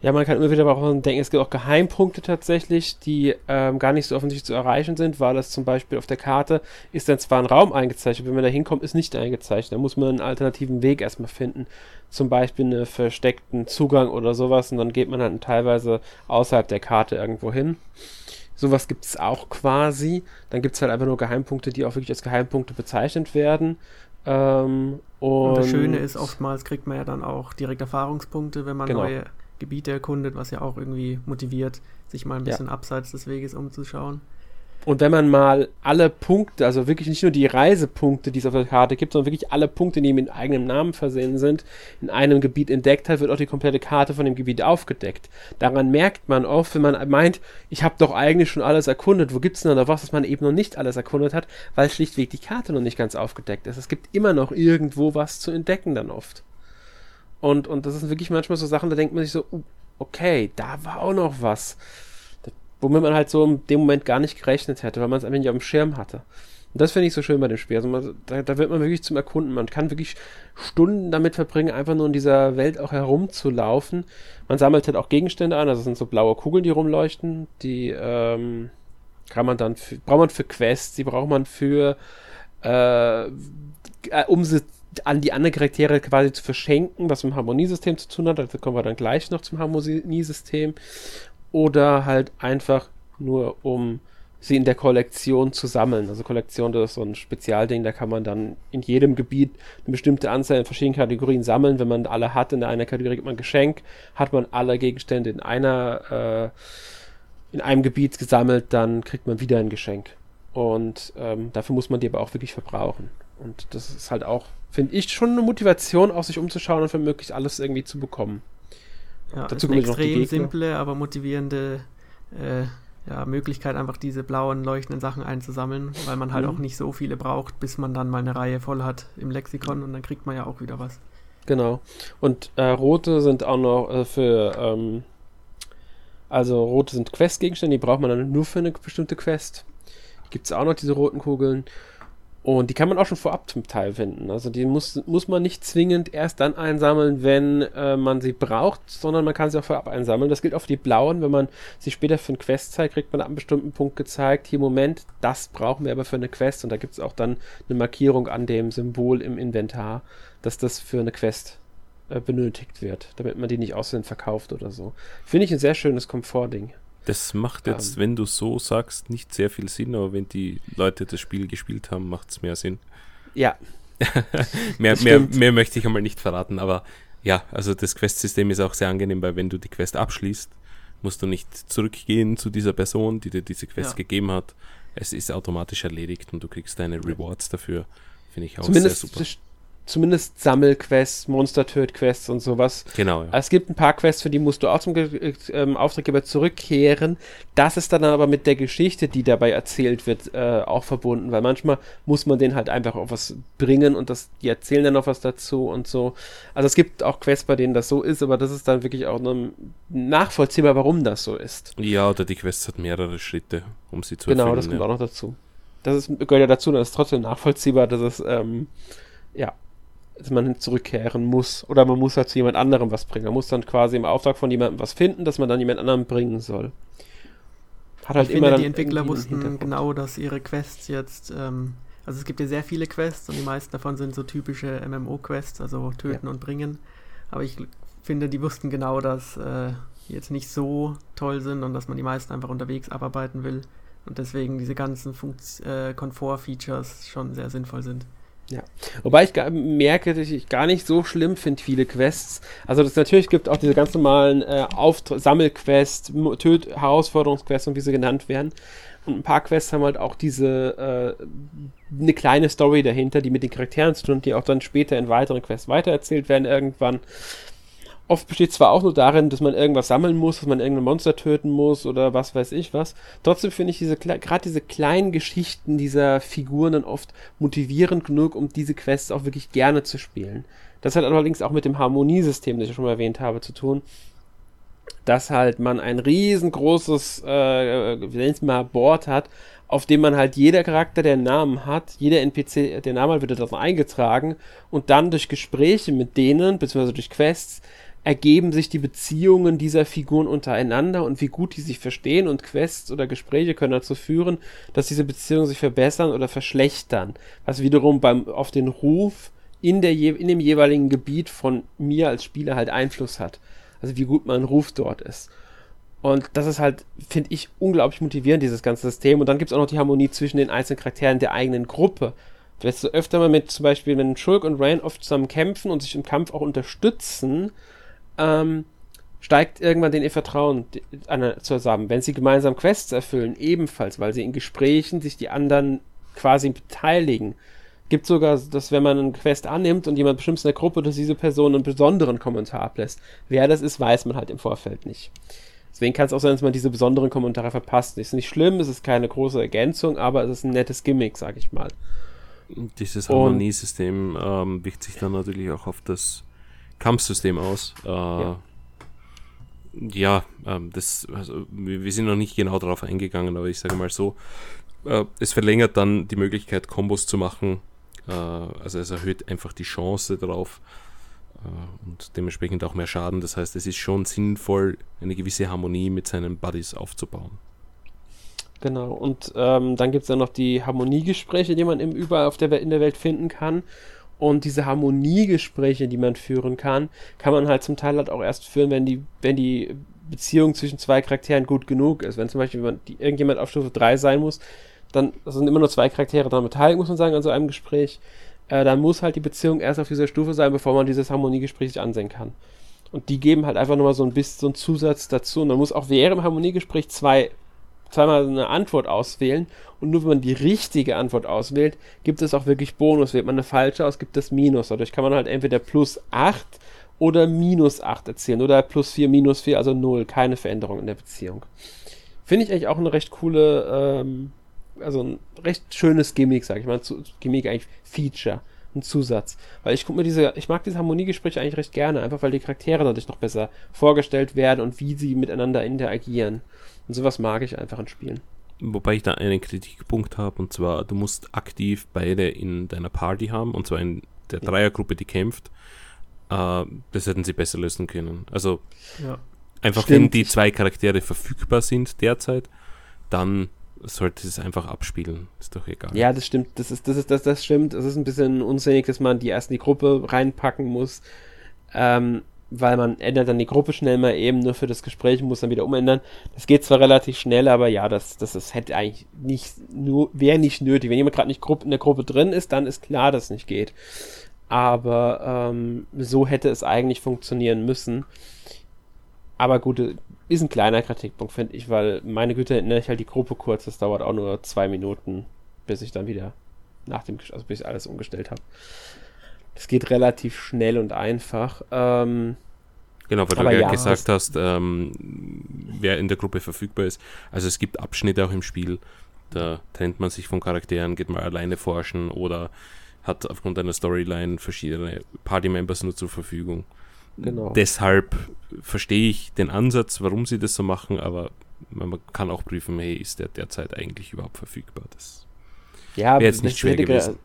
Ja, man kann immer wieder auch denken, es gibt auch Geheimpunkte tatsächlich, die ähm, gar nicht so offensichtlich zu erreichen sind, weil es zum Beispiel auf der Karte ist dann zwar ein Raum eingezeichnet, wenn man da hinkommt, ist nicht eingezeichnet. Da muss man einen alternativen Weg erstmal finden. Zum Beispiel einen versteckten Zugang oder sowas und dann geht man dann teilweise außerhalb der Karte irgendwo hin. Sowas gibt es auch quasi. Dann gibt es halt einfach nur Geheimpunkte, die auch wirklich als Geheimpunkte bezeichnet werden. Ähm, und, und, das Schöne ist, oftmals kriegt man ja dann auch direkt Erfahrungspunkte, wenn man genau. neue Gebiete erkundet, was ja auch irgendwie motiviert, sich mal ein bisschen ja. abseits des Weges umzuschauen. Und wenn man mal alle Punkte, also wirklich nicht nur die Reisepunkte, die es auf der Karte gibt, sondern wirklich alle Punkte, die mit eigenem Namen versehen sind, in einem Gebiet entdeckt hat, wird auch die komplette Karte von dem Gebiet aufgedeckt. Daran merkt man oft, wenn man meint, ich habe doch eigentlich schon alles erkundet, wo gibt es denn da was, dass man eben noch nicht alles erkundet hat, weil schlichtweg die Karte noch nicht ganz aufgedeckt ist. Es gibt immer noch irgendwo was zu entdecken dann oft. Und, und das sind wirklich manchmal so Sachen, da denkt man sich so, uh, okay, da war auch noch was. womit man halt so in dem Moment gar nicht gerechnet hätte, weil man es einfach nicht auf dem Schirm hatte. Und das finde ich so schön bei dem Spiel. Also man, da, da, wird man wirklich zum Erkunden. Man kann wirklich Stunden damit verbringen, einfach nur in dieser Welt auch herumzulaufen. Man sammelt halt auch Gegenstände an, also sind so blaue Kugeln, die rumleuchten. Die ähm, kann man dann für, braucht man für Quests, die braucht man für äh, um sie an die anderen Charaktere quasi zu verschenken, was mit dem Harmoniesystem zu tun hat. Also kommen wir dann gleich noch zum Harmoniesystem. Oder halt einfach nur, um sie in der Kollektion zu sammeln. Also Kollektion, das ist so ein Spezialding, da kann man dann in jedem Gebiet eine bestimmte Anzahl in verschiedenen Kategorien sammeln. Wenn man alle hat, in einer Kategorie gibt man ein Geschenk, hat man alle Gegenstände in einer, äh, in einem Gebiet gesammelt, dann kriegt man wieder ein Geschenk. Und ähm, dafür muss man die aber auch wirklich verbrauchen. Und das ist halt auch finde ich, schon eine Motivation, auch sich umzuschauen und für möglichst alles irgendwie zu bekommen. Ja, Dazu ist eine extrem simple, aber motivierende äh, ja, Möglichkeit, einfach diese blauen, leuchtenden Sachen einzusammeln, weil man halt mhm. auch nicht so viele braucht, bis man dann mal eine Reihe voll hat im Lexikon und dann kriegt man ja auch wieder was. Genau. Und äh, rote sind auch noch äh, für, ähm, also rote sind Quest-Gegenstände, die braucht man dann nur für eine bestimmte Quest. Gibt es auch noch diese roten Kugeln. Und die kann man auch schon vorab zum Teil finden. Also die muss, muss man nicht zwingend erst dann einsammeln, wenn äh, man sie braucht, sondern man kann sie auch vorab einsammeln. Das gilt auch für die blauen. Wenn man sie später für eine Quest zeigt, kriegt man an einem bestimmten Punkt gezeigt, hier Moment, das brauchen wir aber für eine Quest. Und da gibt es auch dann eine Markierung an dem Symbol im Inventar, dass das für eine Quest äh, benötigt wird, damit man die nicht aussehen verkauft oder so. Finde ich ein sehr schönes Komfortding. Das macht jetzt, ähm. wenn du so sagst, nicht sehr viel Sinn, aber wenn die Leute das Spiel gespielt haben, macht es mehr Sinn. Ja. mehr, mehr, mehr möchte ich einmal nicht verraten, aber ja, also das Quest-System ist auch sehr angenehm, weil wenn du die Quest abschließt, musst du nicht zurückgehen zu dieser Person, die dir diese Quest ja. gegeben hat. Es ist automatisch erledigt und du kriegst deine Rewards dafür. Finde ich auch Zumindest sehr super zumindest Sammelquests, Monster-Töt-Quests und sowas. Genau. Ja. Es gibt ein paar Quests, für die musst du auch zum Ge ähm, Auftraggeber zurückkehren. Das ist dann aber mit der Geschichte, die dabei erzählt wird, äh, auch verbunden, weil manchmal muss man denen halt einfach auch was bringen und das, die erzählen dann noch was dazu und so. Also es gibt auch Quests, bei denen das so ist, aber das ist dann wirklich auch nachvollziehbar, warum das so ist. Ja, oder die Quest hat mehrere Schritte, um sie zu Genau, das kommt ja. auch noch dazu. Das ist, gehört ja dazu, das ist trotzdem nachvollziehbar, dass es, ähm, ja, man zurückkehren muss. Oder man muss halt zu jemand anderem was bringen. Man muss dann quasi im Auftrag von jemandem was finden, dass man dann jemand anderem bringen soll. Hat halt ich immer finde, die Entwickler wussten genau, dass ihre Quests jetzt, ähm, also es gibt ja sehr viele Quests und die meisten davon sind so typische MMO-Quests, also töten ja. und bringen. Aber ich finde, die wussten genau, dass äh, die jetzt nicht so toll sind und dass man die meisten einfach unterwegs abarbeiten will. Und deswegen diese ganzen äh, Komfort-Features schon sehr sinnvoll sind. Ja, wobei ich merke, dass ich gar nicht so schlimm finde, viele Quests. Also das natürlich gibt auch diese ganz normalen äh, Sammelquests, Töt Herausforderungsquests und wie sie genannt werden. Und ein paar Quests haben halt auch diese äh, eine kleine Story dahinter, die mit den Charakteren zu tun, die auch dann später in weiteren Quests weitererzählt werden irgendwann. Oft besteht zwar auch nur darin, dass man irgendwas sammeln muss, dass man irgendein Monster töten muss oder was weiß ich was. Trotzdem finde ich diese gerade diese kleinen Geschichten dieser Figuren dann oft motivierend genug, um diese Quests auch wirklich gerne zu spielen. Das hat allerdings auch mit dem Harmoniesystem, das ich schon mal erwähnt habe, zu tun. Dass halt man ein riesengroßes, äh, wie nennt mal, Board hat, auf dem man halt jeder Charakter, der einen Namen hat, jeder NPC, der Name wird dort eingetragen und dann durch Gespräche mit denen, beziehungsweise durch Quests, ergeben sich die Beziehungen dieser Figuren untereinander und wie gut die sich verstehen und Quests oder Gespräche können dazu führen, dass diese Beziehungen sich verbessern oder verschlechtern, was wiederum beim auf den Ruf in, der in dem jeweiligen Gebiet von mir als Spieler halt Einfluss hat. Also wie gut mein Ruf dort ist. Und das ist halt, finde ich, unglaublich motivierend, dieses ganze System. Und dann gibt es auch noch die Harmonie zwischen den einzelnen Charakteren der eigenen Gruppe. Weißt du, öfter mal mit zum Beispiel, wenn Schulk und Rain oft zusammen kämpfen und sich im Kampf auch unterstützen, ähm, steigt irgendwann den ihr Vertrauen zusammen. Wenn sie gemeinsam Quests erfüllen, ebenfalls, weil sie in Gesprächen sich die anderen quasi beteiligen. Gibt sogar, dass wenn man eine Quest annimmt und jemand bestimmt in der Gruppe, dass diese Person einen besonderen Kommentar ablässt. Wer das ist, weiß man halt im Vorfeld nicht. Deswegen kann es auch sein, dass man diese besonderen Kommentare verpasst. Ist nicht schlimm, es ist keine große Ergänzung, aber es ist ein nettes Gimmick, sag ich mal. Dieses Harmoniesystem ähm, wirkt sich dann natürlich auch auf das Kampfsystem aus. Äh, ja, ja ähm, das, also, wir sind noch nicht genau darauf eingegangen, aber ich sage mal so, äh, es verlängert dann die Möglichkeit, Kombos zu machen. Äh, also es erhöht einfach die Chance darauf äh, und dementsprechend auch mehr Schaden. Das heißt, es ist schon sinnvoll, eine gewisse Harmonie mit seinen Buddies aufzubauen. Genau, und ähm, dann gibt es ja noch die Harmoniegespräche, die man im überall auf der, in der Welt finden kann. Und diese Harmoniegespräche, die man führen kann, kann man halt zum Teil halt auch erst führen, wenn die, wenn die Beziehung zwischen zwei Charakteren gut genug ist. Wenn zum Beispiel wenn die, irgendjemand auf Stufe 3 sein muss, dann sind immer nur zwei Charaktere daran beteiligt, muss man sagen, an so einem Gespräch. Äh, dann muss halt die Beziehung erst auf dieser Stufe sein, bevor man dieses Harmoniegespräch sich ansehen kann. Und die geben halt einfach nochmal so ein bisschen so einen Zusatz dazu. Und man muss auch während dem Harmoniegespräch zwei zweimal eine Antwort auswählen und nur wenn man die richtige Antwort auswählt, gibt es auch wirklich Bonus. Wählt man eine falsche aus, gibt es Minus. Dadurch kann man halt entweder plus 8 oder minus 8 erzielen oder plus 4, minus 4, also 0. Keine Veränderung in der Beziehung. Finde ich eigentlich auch eine recht coole, ähm, also ein recht schönes Gimmick, sag ich mal. Gimmick eigentlich Feature, ein Zusatz. Weil ich guck mir diese, ich mag diese Harmoniegespräche eigentlich recht gerne, einfach weil die Charaktere dadurch noch besser vorgestellt werden und wie sie miteinander interagieren. Und sowas mag ich einfach an Spielen. Wobei ich da einen Kritikpunkt habe, und zwar, du musst aktiv beide in deiner Party haben, und zwar in der Dreiergruppe, die kämpft. Äh, das hätten sie besser lösen können. Also ja. einfach, Stimmt. wenn die zwei Charaktere verfügbar sind derzeit, dann sollte es einfach abspielen. Ist doch egal. Ja, das stimmt. Das ist, das ist, das, das stimmt. Es ist ein bisschen unsinnig, dass man die erst in die Gruppe reinpacken muss. Ähm, weil man ändert dann die Gruppe schnell mal eben nur für das Gespräch und muss dann wieder umändern. Das geht zwar relativ schnell, aber ja, das, das, das hätte eigentlich nicht nur, wäre nicht nötig. Wenn jemand gerade nicht in der Gruppe drin ist, dann ist klar, dass es nicht geht. Aber ähm, so hätte es eigentlich funktionieren müssen. Aber gut, ist ein kleiner Kritikpunkt, finde ich, weil meine Güte, erinnere ich halt die Gruppe kurz, das dauert auch nur zwei Minuten, bis ich dann wieder nach dem, also bis ich alles umgestellt habe. Das geht relativ schnell und einfach. Ähm, genau, weil du ja, ja gesagt hast, ähm, wer in der Gruppe verfügbar ist. Also es gibt Abschnitte auch im Spiel, da trennt man sich von Charakteren, geht mal alleine forschen oder hat aufgrund einer Storyline verschiedene Party-Members nur zur Verfügung. Genau. Deshalb verstehe ich den Ansatz, warum sie das so machen, aber man kann auch prüfen, hey, ist der derzeit eigentlich überhaupt verfügbar? Das ja, wäre jetzt nicht schwer gewesen.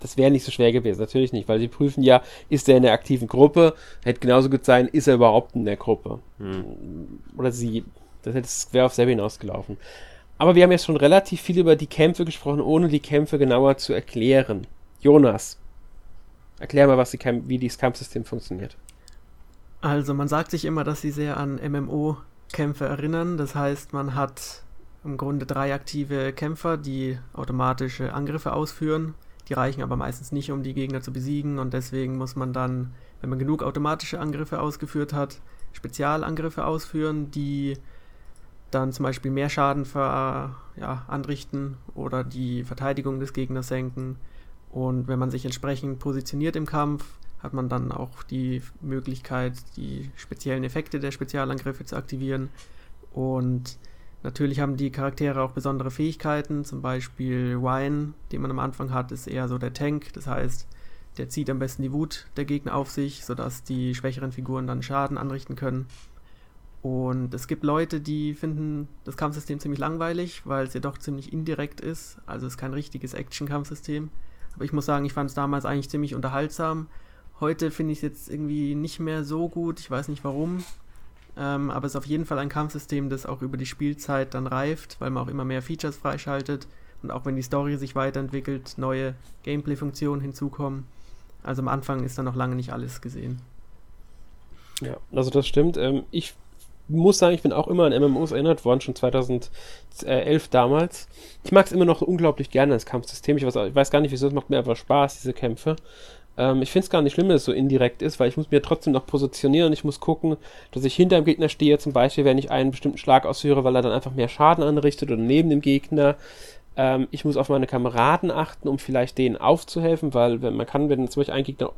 Das wäre nicht so schwer gewesen, natürlich nicht, weil sie prüfen ja, ist er in der aktiven Gruppe? Hätte genauso gut sein, ist er überhaupt in der Gruppe? Hm. Oder sie, das wäre auf selber hinausgelaufen. Aber wir haben jetzt schon relativ viel über die Kämpfe gesprochen, ohne die Kämpfe genauer zu erklären. Jonas, erklär mal, was die wie dieses Kampfsystem funktioniert. Also man sagt sich immer, dass sie sehr an MMO-Kämpfe erinnern. Das heißt, man hat im Grunde drei aktive Kämpfer, die automatische Angriffe ausführen. Die reichen aber meistens nicht, um die Gegner zu besiegen und deswegen muss man dann, wenn man genug automatische Angriffe ausgeführt hat, Spezialangriffe ausführen, die dann zum Beispiel mehr Schaden ver, ja, anrichten oder die Verteidigung des Gegners senken. Und wenn man sich entsprechend positioniert im Kampf, hat man dann auch die Möglichkeit, die speziellen Effekte der Spezialangriffe zu aktivieren. Und natürlich haben die Charaktere auch besondere Fähigkeiten. Zum Beispiel Ryan, den man am Anfang hat, ist eher so der Tank. Das heißt, der zieht am besten die Wut der Gegner auf sich, sodass die schwächeren Figuren dann Schaden anrichten können. Und es gibt Leute, die finden das Kampfsystem ziemlich langweilig, weil es ja doch ziemlich indirekt ist. Also es ist kein richtiges Action-Kampfsystem. Aber ich muss sagen, ich fand es damals eigentlich ziemlich unterhaltsam. Heute finde ich es jetzt irgendwie nicht mehr so gut. Ich weiß nicht warum. Ähm, aber es ist auf jeden Fall ein Kampfsystem, das auch über die Spielzeit dann reift, weil man auch immer mehr Features freischaltet. Und auch wenn die Story sich weiterentwickelt, neue Gameplay-Funktionen hinzukommen. Also am Anfang ist da noch lange nicht alles gesehen. Ja, also das stimmt. Ähm, ich muss sagen, ich bin auch immer an MMOs erinnert worden, schon 2011 damals. Ich mag es immer noch unglaublich gerne, das Kampfsystem. Ich weiß, ich weiß, gar nicht, wieso, es macht mir einfach Spaß, diese Kämpfe. Ähm, ich finde es gar nicht schlimm, dass es so indirekt ist, weil ich muss mir trotzdem noch positionieren. Ich muss gucken, dass ich hinter dem Gegner stehe, zum Beispiel, wenn ich einen bestimmten Schlag ausführe, weil er dann einfach mehr Schaden anrichtet oder neben dem Gegner. Ähm, ich muss auf meine Kameraden achten, um vielleicht denen aufzuhelfen, weil wenn man kann, wenn zum Beispiel ein Gegner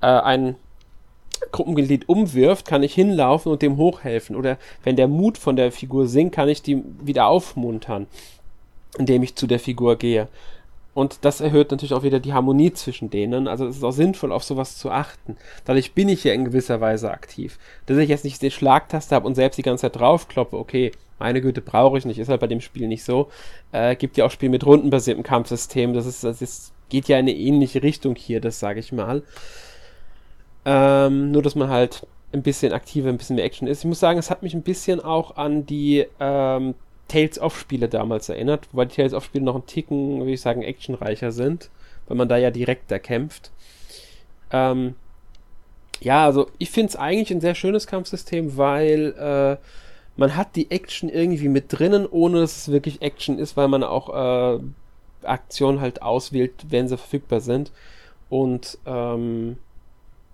äh, einen Gruppenglied umwirft, kann ich hinlaufen und dem hochhelfen. Oder wenn der Mut von der Figur sinkt, kann ich die wieder aufmuntern, indem ich zu der Figur gehe. Und das erhöht natürlich auch wieder die Harmonie zwischen denen. Also es ist auch sinnvoll, auf sowas zu achten. Dadurch bin ich ja in gewisser Weise aktiv. Dass ich jetzt nicht die Schlagtaste habe und selbst die ganze Zeit draufkloppe, okay, meine Güte, brauche ich nicht, ist halt bei dem Spiel nicht so. Äh, gibt ja auch Spiele mit rundenbasiertem Kampfsystem. Das ist, das ist, geht ja in eine ähnliche Richtung hier, das sage ich mal. Ähm, nur, dass man halt ein bisschen aktiver, ein bisschen mehr Action ist. Ich muss sagen, es hat mich ein bisschen auch an die ähm, Tales-of-Spiele damals erinnert, wobei die Tales-of-Spiele noch ein Ticken, würde ich sagen, actionreicher sind, weil man da ja direkter kämpft. Ähm, ja, also ich finde es eigentlich ein sehr schönes Kampfsystem, weil äh, man hat die Action irgendwie mit drinnen, ohne dass es wirklich Action ist, weil man auch äh, Aktionen halt auswählt, wenn sie verfügbar sind. Und ähm,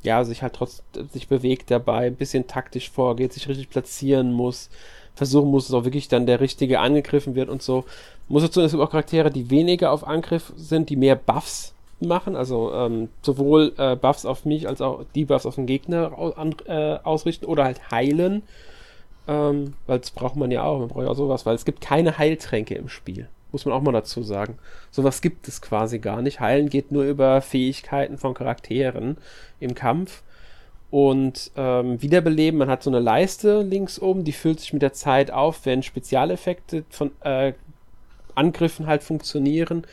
ja, sich halt trotzdem sich bewegt dabei, ein bisschen taktisch vorgeht, sich richtig platzieren muss, versuchen muss, dass auch wirklich dann der Richtige angegriffen wird und so. Muss dazu, es gibt auch Charaktere, die weniger auf Angriff sind, die mehr Buffs machen, also ähm, sowohl äh, Buffs auf mich als auch die Buffs auf den Gegner an, äh, ausrichten oder halt heilen. Ähm, weil das braucht man ja auch, man braucht ja auch sowas, weil es gibt keine Heiltränke im Spiel. Muss man auch mal dazu sagen. Sowas gibt es quasi gar nicht. Heilen geht nur über Fähigkeiten von Charakteren im Kampf. Und ähm, Wiederbeleben, man hat so eine Leiste links oben, die füllt sich mit der Zeit auf, wenn Spezialeffekte von äh, Angriffen halt funktionieren.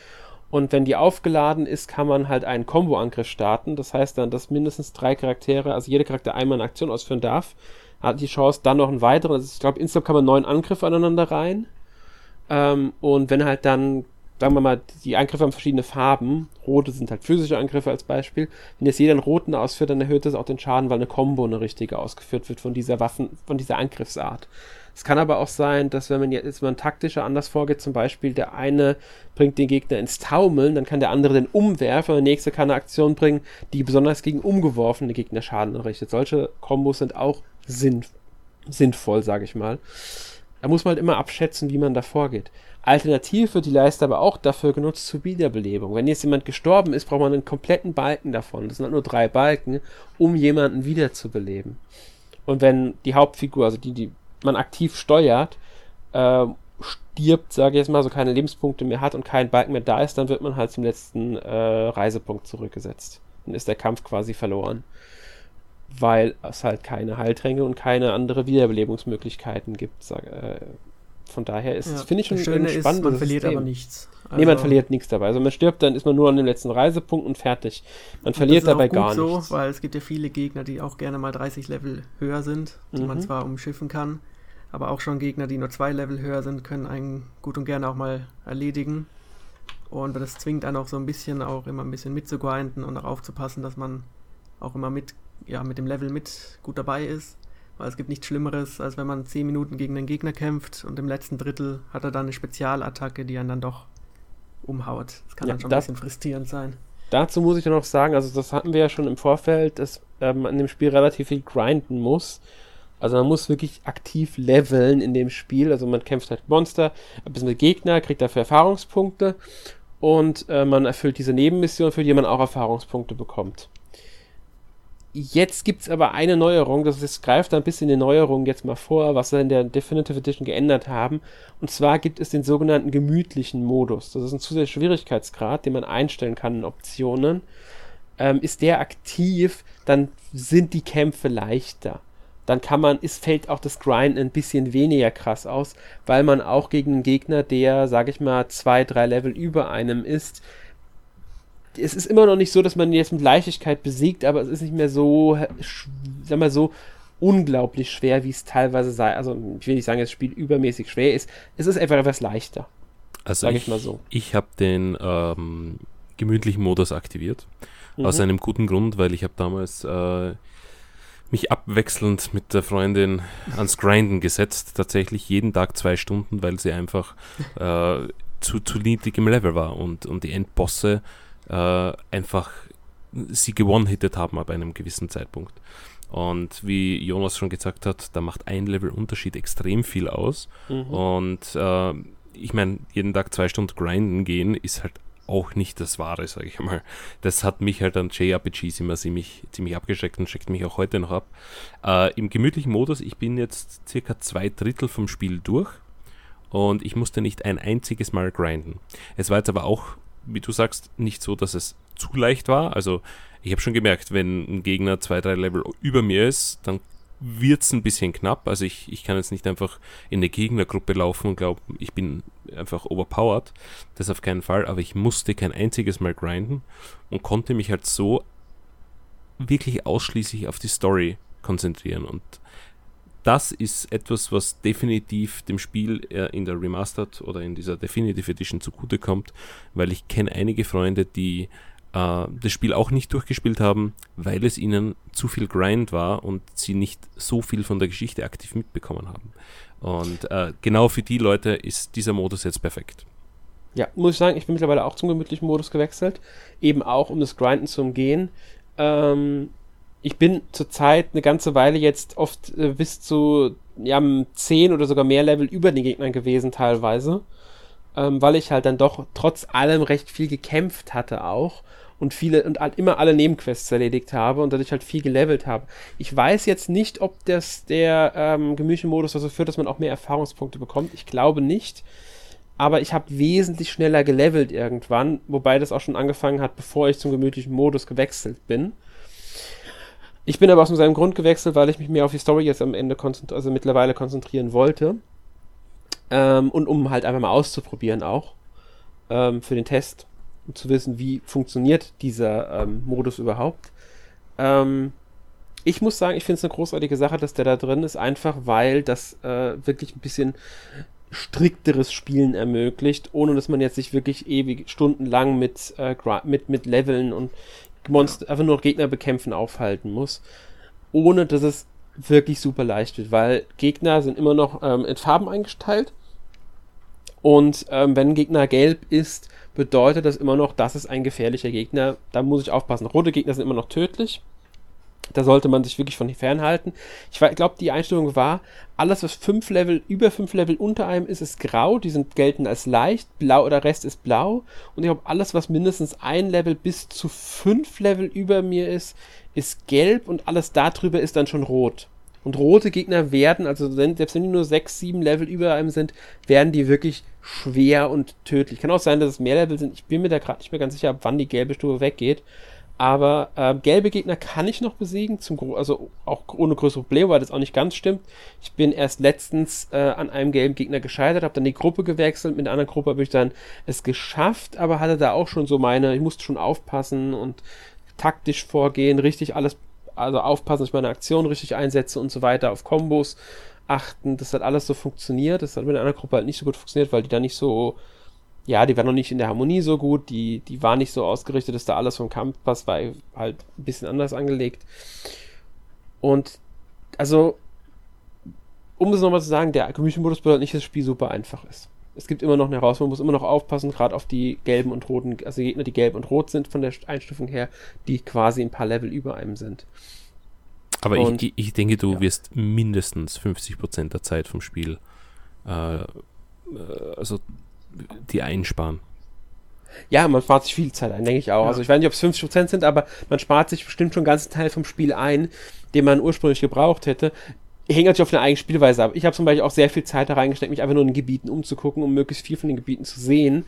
Und wenn die aufgeladen ist, kann man halt einen Combo-Angriff starten. Das heißt dann, dass mindestens drei Charaktere, also jeder Charakter einmal eine Aktion ausführen darf, hat die Chance, dann noch einen weiteren. Also ich glaube, insgesamt kann man neun Angriffe aneinander rein. Ähm, und wenn halt dann, sagen wir mal, die Angriffe haben verschiedene Farben. Rote sind halt physische Angriffe als Beispiel. Wenn jetzt jeder einen roten ausführt, dann erhöht das auch den Schaden, weil eine Combo eine richtige ausgeführt wird von dieser Waffen, von dieser Angriffsart. Es kann aber auch sein, dass wenn man jetzt mal taktischer anders vorgeht, zum Beispiel der eine bringt den Gegner ins Taumeln, dann kann der andere den umwerfen und der nächste kann eine Aktion bringen, die besonders gegen umgeworfene Gegner Schaden errichtet. Solche Kombos sind auch sinn sinnvoll, sage ich mal. Da muss man halt immer abschätzen, wie man da vorgeht. Alternativ wird die Leiste aber auch dafür genutzt zur Wiederbelebung. Wenn jetzt jemand gestorben ist, braucht man einen kompletten Balken davon. Das sind halt nur drei Balken, um jemanden wiederzubeleben. Und wenn die Hauptfigur, also die, die man aktiv steuert, äh, stirbt, sage ich jetzt mal, so keine Lebenspunkte mehr hat und kein Balken mehr da ist, dann wird man halt zum letzten äh, Reisepunkt zurückgesetzt. Dann ist der Kampf quasi verloren. Weil es halt keine Heiltränke und keine andere Wiederbelebungsmöglichkeiten gibt. Sag, äh, von daher ist, ja, finde ich schon ein spannendes Man verliert System. aber nichts. Also nee, man also verliert nichts dabei. Also man stirbt, dann ist man nur an dem letzten Reisepunkt und fertig. Man verliert dabei gar so, nichts. weil es gibt ja viele Gegner, die auch gerne mal 30 Level höher sind, die mhm. man zwar umschiffen kann, aber auch schon Gegner, die nur zwei Level höher sind, können einen gut und gerne auch mal erledigen. Und das zwingt einen auch so ein bisschen auch immer ein bisschen mitzugrinden und auch aufzupassen, dass man auch immer mit, ja, mit dem Level mit gut dabei ist. Weil es gibt nichts Schlimmeres, als wenn man 10 Minuten gegen einen Gegner kämpft und im letzten Drittel hat er dann eine Spezialattacke, die einen dann doch umhaut. Das kann ja, dann schon ein bisschen frustrierend sein. Dazu muss ich dann noch sagen, also das hatten wir ja schon im Vorfeld, dass ähm, man in dem Spiel relativ viel grinden muss. Also man muss wirklich aktiv leveln in dem Spiel. Also man kämpft halt Monster, ein bisschen mit Gegner, kriegt dafür Erfahrungspunkte und äh, man erfüllt diese Nebenmission, für die man auch Erfahrungspunkte bekommt. Jetzt gibt es aber eine Neuerung, das ist, greift ein bisschen die Neuerung jetzt mal vor, was sie in der Definitive Edition geändert haben. Und zwar gibt es den sogenannten gemütlichen Modus. Das ist ein zusätzlicher Schwierigkeitsgrad, den man einstellen kann in Optionen. Ähm, ist der aktiv, dann sind die Kämpfe leichter. Dann kann man, es fällt auch das Grind ein bisschen weniger krass aus, weil man auch gegen einen Gegner, der, sag ich mal, zwei, drei Level über einem ist, es ist immer noch nicht so, dass man ihn jetzt mit Leichtigkeit besiegt, aber es ist nicht mehr so, sag mal so, unglaublich schwer, wie es teilweise sei. Also, ich will nicht sagen, dass das Spiel übermäßig schwer ist. Es ist einfach etwas leichter. Also, sag ich, ich mal so. Ich habe den ähm, gemütlichen Modus aktiviert. Mhm. Aus einem guten Grund, weil ich habe damals äh, mich abwechselnd mit der Freundin ans Grinden gesetzt. Tatsächlich jeden Tag zwei Stunden, weil sie einfach äh, zu, zu niedrig im Level war und, und die Endbosse äh, einfach sie gewonnen-hittet haben ab einem gewissen Zeitpunkt. Und wie Jonas schon gesagt hat, da macht ein Level Unterschied extrem viel aus. Mhm. Und äh, ich meine, jeden Tag zwei Stunden grinden gehen ist halt auch nicht das Wahre, sage ich mal. Das hat mich halt an JRPGs immer ziemlich, ziemlich abgeschreckt und schreckt mich auch heute noch ab. Äh, Im gemütlichen Modus, ich bin jetzt circa zwei Drittel vom Spiel durch und ich musste nicht ein einziges Mal grinden. Es war jetzt aber auch wie du sagst, nicht so, dass es zu leicht war. Also ich habe schon gemerkt, wenn ein Gegner zwei, drei Level über mir ist, dann wird es ein bisschen knapp. Also ich, ich kann jetzt nicht einfach in eine Gegnergruppe laufen und glaube, ich bin einfach overpowered. Das auf keinen Fall. Aber ich musste kein einziges Mal grinden und konnte mich halt so wirklich ausschließlich auf die Story konzentrieren. Und das ist etwas, was definitiv dem Spiel äh, in der Remastered oder in dieser Definitive Edition zugutekommt, weil ich kenne einige Freunde, die äh, das Spiel auch nicht durchgespielt haben, weil es ihnen zu viel Grind war und sie nicht so viel von der Geschichte aktiv mitbekommen haben. Und äh, genau für die Leute ist dieser Modus jetzt perfekt. Ja, muss ich sagen, ich bin mittlerweile auch zum gemütlichen Modus gewechselt. Eben auch, um das Grinden zu umgehen. Ähm, ich bin zurzeit eine ganze Weile jetzt oft äh, bis zu ja, 10 oder sogar mehr Level über den Gegnern gewesen teilweise, ähm, weil ich halt dann doch trotz allem recht viel gekämpft hatte auch und viele und halt immer alle Nebenquests erledigt habe und dadurch halt viel gelevelt habe. Ich weiß jetzt nicht, ob das der ähm, Gemüsemodus dazu führt, dass man auch mehr Erfahrungspunkte bekommt. Ich glaube nicht. Aber ich habe wesentlich schneller gelevelt irgendwann, wobei das auch schon angefangen hat, bevor ich zum gemütlichen Modus gewechselt bin. Ich bin aber aus seinem Grund gewechselt, weil ich mich mehr auf die Story jetzt am Ende also mittlerweile konzentrieren wollte. Ähm, und um halt einfach mal auszuprobieren auch. Ähm, für den Test. Um zu wissen, wie funktioniert dieser ähm, Modus überhaupt. Ähm, ich muss sagen, ich finde es eine großartige Sache, dass der da drin ist, einfach weil das äh, wirklich ein bisschen strikteres Spielen ermöglicht, ohne dass man jetzt sich wirklich ewig stundenlang mit, äh, mit, mit Leveln und Monster, einfach nur Gegner bekämpfen aufhalten muss, ohne dass es wirklich super leicht wird, weil Gegner sind immer noch ähm, in Farben eingestellt und ähm, wenn ein Gegner gelb ist, bedeutet das immer noch, das ist ein gefährlicher Gegner. Da muss ich aufpassen. Rote Gegner sind immer noch tödlich. Da sollte man sich wirklich von fernhalten. Ich glaube, die Einstellung war, alles, was fünf Level, über fünf Level unter einem ist, ist grau. Die sind gelten als leicht. Blau oder Rest ist blau. Und ich glaube, alles, was mindestens ein Level bis zu fünf Level über mir ist, ist gelb. Und alles darüber ist dann schon rot. Und rote Gegner werden, also selbst wenn die nur sechs, sieben Level über einem sind, werden die wirklich schwer und tödlich. Kann auch sein, dass es mehr Level sind. Ich bin mir da gerade nicht mehr ganz sicher, wann die gelbe Stufe weggeht. Aber äh, gelbe Gegner kann ich noch besiegen, zum also auch ohne größere Probleme, weil das auch nicht ganz stimmt. Ich bin erst letztens äh, an einem gelben Gegner gescheitert, habe dann die Gruppe gewechselt, mit einer anderen Gruppe habe ich dann es geschafft, aber hatte da auch schon so meine, ich musste schon aufpassen und taktisch vorgehen, richtig alles, also aufpassen, dass ich meine Aktion richtig einsetze und so weiter, auf Kombos achten, das hat alles so funktioniert. Das hat mit einer Gruppe halt nicht so gut funktioniert, weil die da nicht so ja, die war noch nicht in der Harmonie so gut, die, die war nicht so ausgerichtet, dass da alles vom Kampf passt, war halt ein bisschen anders angelegt. Und also, um es nochmal zu sagen, der Gemüsemodus bedeutet nicht, dass das Spiel super einfach ist. Es gibt immer noch eine Herausforderung, man muss immer noch aufpassen, gerade auf die gelben und roten, also Gegner, die gelb und rot sind von der Einstufung her, die quasi ein paar Level über einem sind. Aber und, ich, ich denke, du ja. wirst mindestens 50% der Zeit vom Spiel äh, äh also die einsparen. Ja, man spart sich viel Zeit ein, denke ich auch. Ja. Also ich weiß nicht, ob es 50% sind, aber man spart sich bestimmt schon einen ganzen Teil vom Spiel ein, den man ursprünglich gebraucht hätte. Hängt natürlich auf eine eigene Spielweise ab. Ich habe zum Beispiel auch sehr viel Zeit da reingesteckt, mich einfach nur in den Gebieten umzugucken, um möglichst viel von den Gebieten zu sehen.